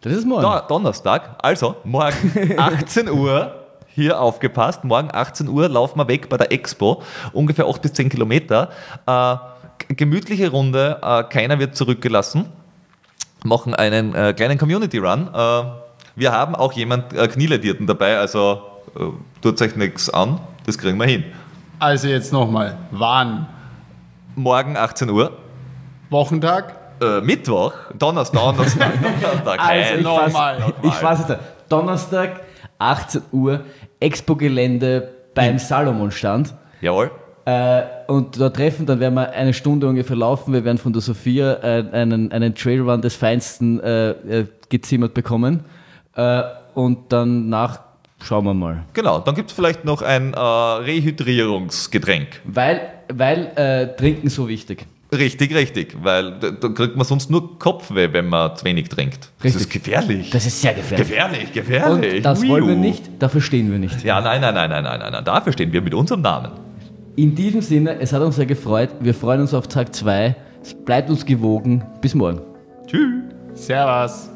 Das ist morgen. Do Donnerstag, also morgen 18 Uhr. Hier aufgepasst, morgen 18 Uhr laufen wir weg bei der Expo, ungefähr 8 bis 10 Kilometer. Äh, gemütliche Runde, äh, keiner wird zurückgelassen. Machen einen äh, kleinen Community Run. Äh, wir haben auch jemand äh, Knieledierten dabei, also äh, tut euch nichts an, das kriegen wir hin. Also jetzt nochmal, wann? Morgen 18 Uhr. Wochentag? Äh, Mittwoch, Donnerstag, Donnerstag, Donnerstag. Also ich weiß, ich weiß jetzt, Donnerstag, 18 Uhr, Expo-Gelände beim Salomon-Stand. Jawohl. Äh, und da treffen, dann werden wir eine Stunde ungefähr laufen. Wir werden von der Sophia äh, einen, einen Trailrun des Feinsten äh, äh gezimmert bekommen. Äh, und dann nach schauen wir mal. Genau, dann gibt es vielleicht noch ein äh, Rehydrierungsgetränk. Weil, weil Trinken so wichtig. Richtig, richtig, weil da, da, kriegt man sonst nur Kopfweh, wenn man zu wenig trinkt. Richtig. Das ist gefährlich. Das ist sehr gefährlich. Gefährlich, gefährlich. Und das Uiu. wollen wir nicht, dafür stehen wir nicht. Ja, nein, nein, nein, nein, nein, nein, nein, dafür stehen wir mit unserem Namen. In diesem Sinne, es hat uns sehr gefreut. Wir freuen uns auf Tag 2. Bleibt uns gewogen. Bis morgen. Tschüss. Servus.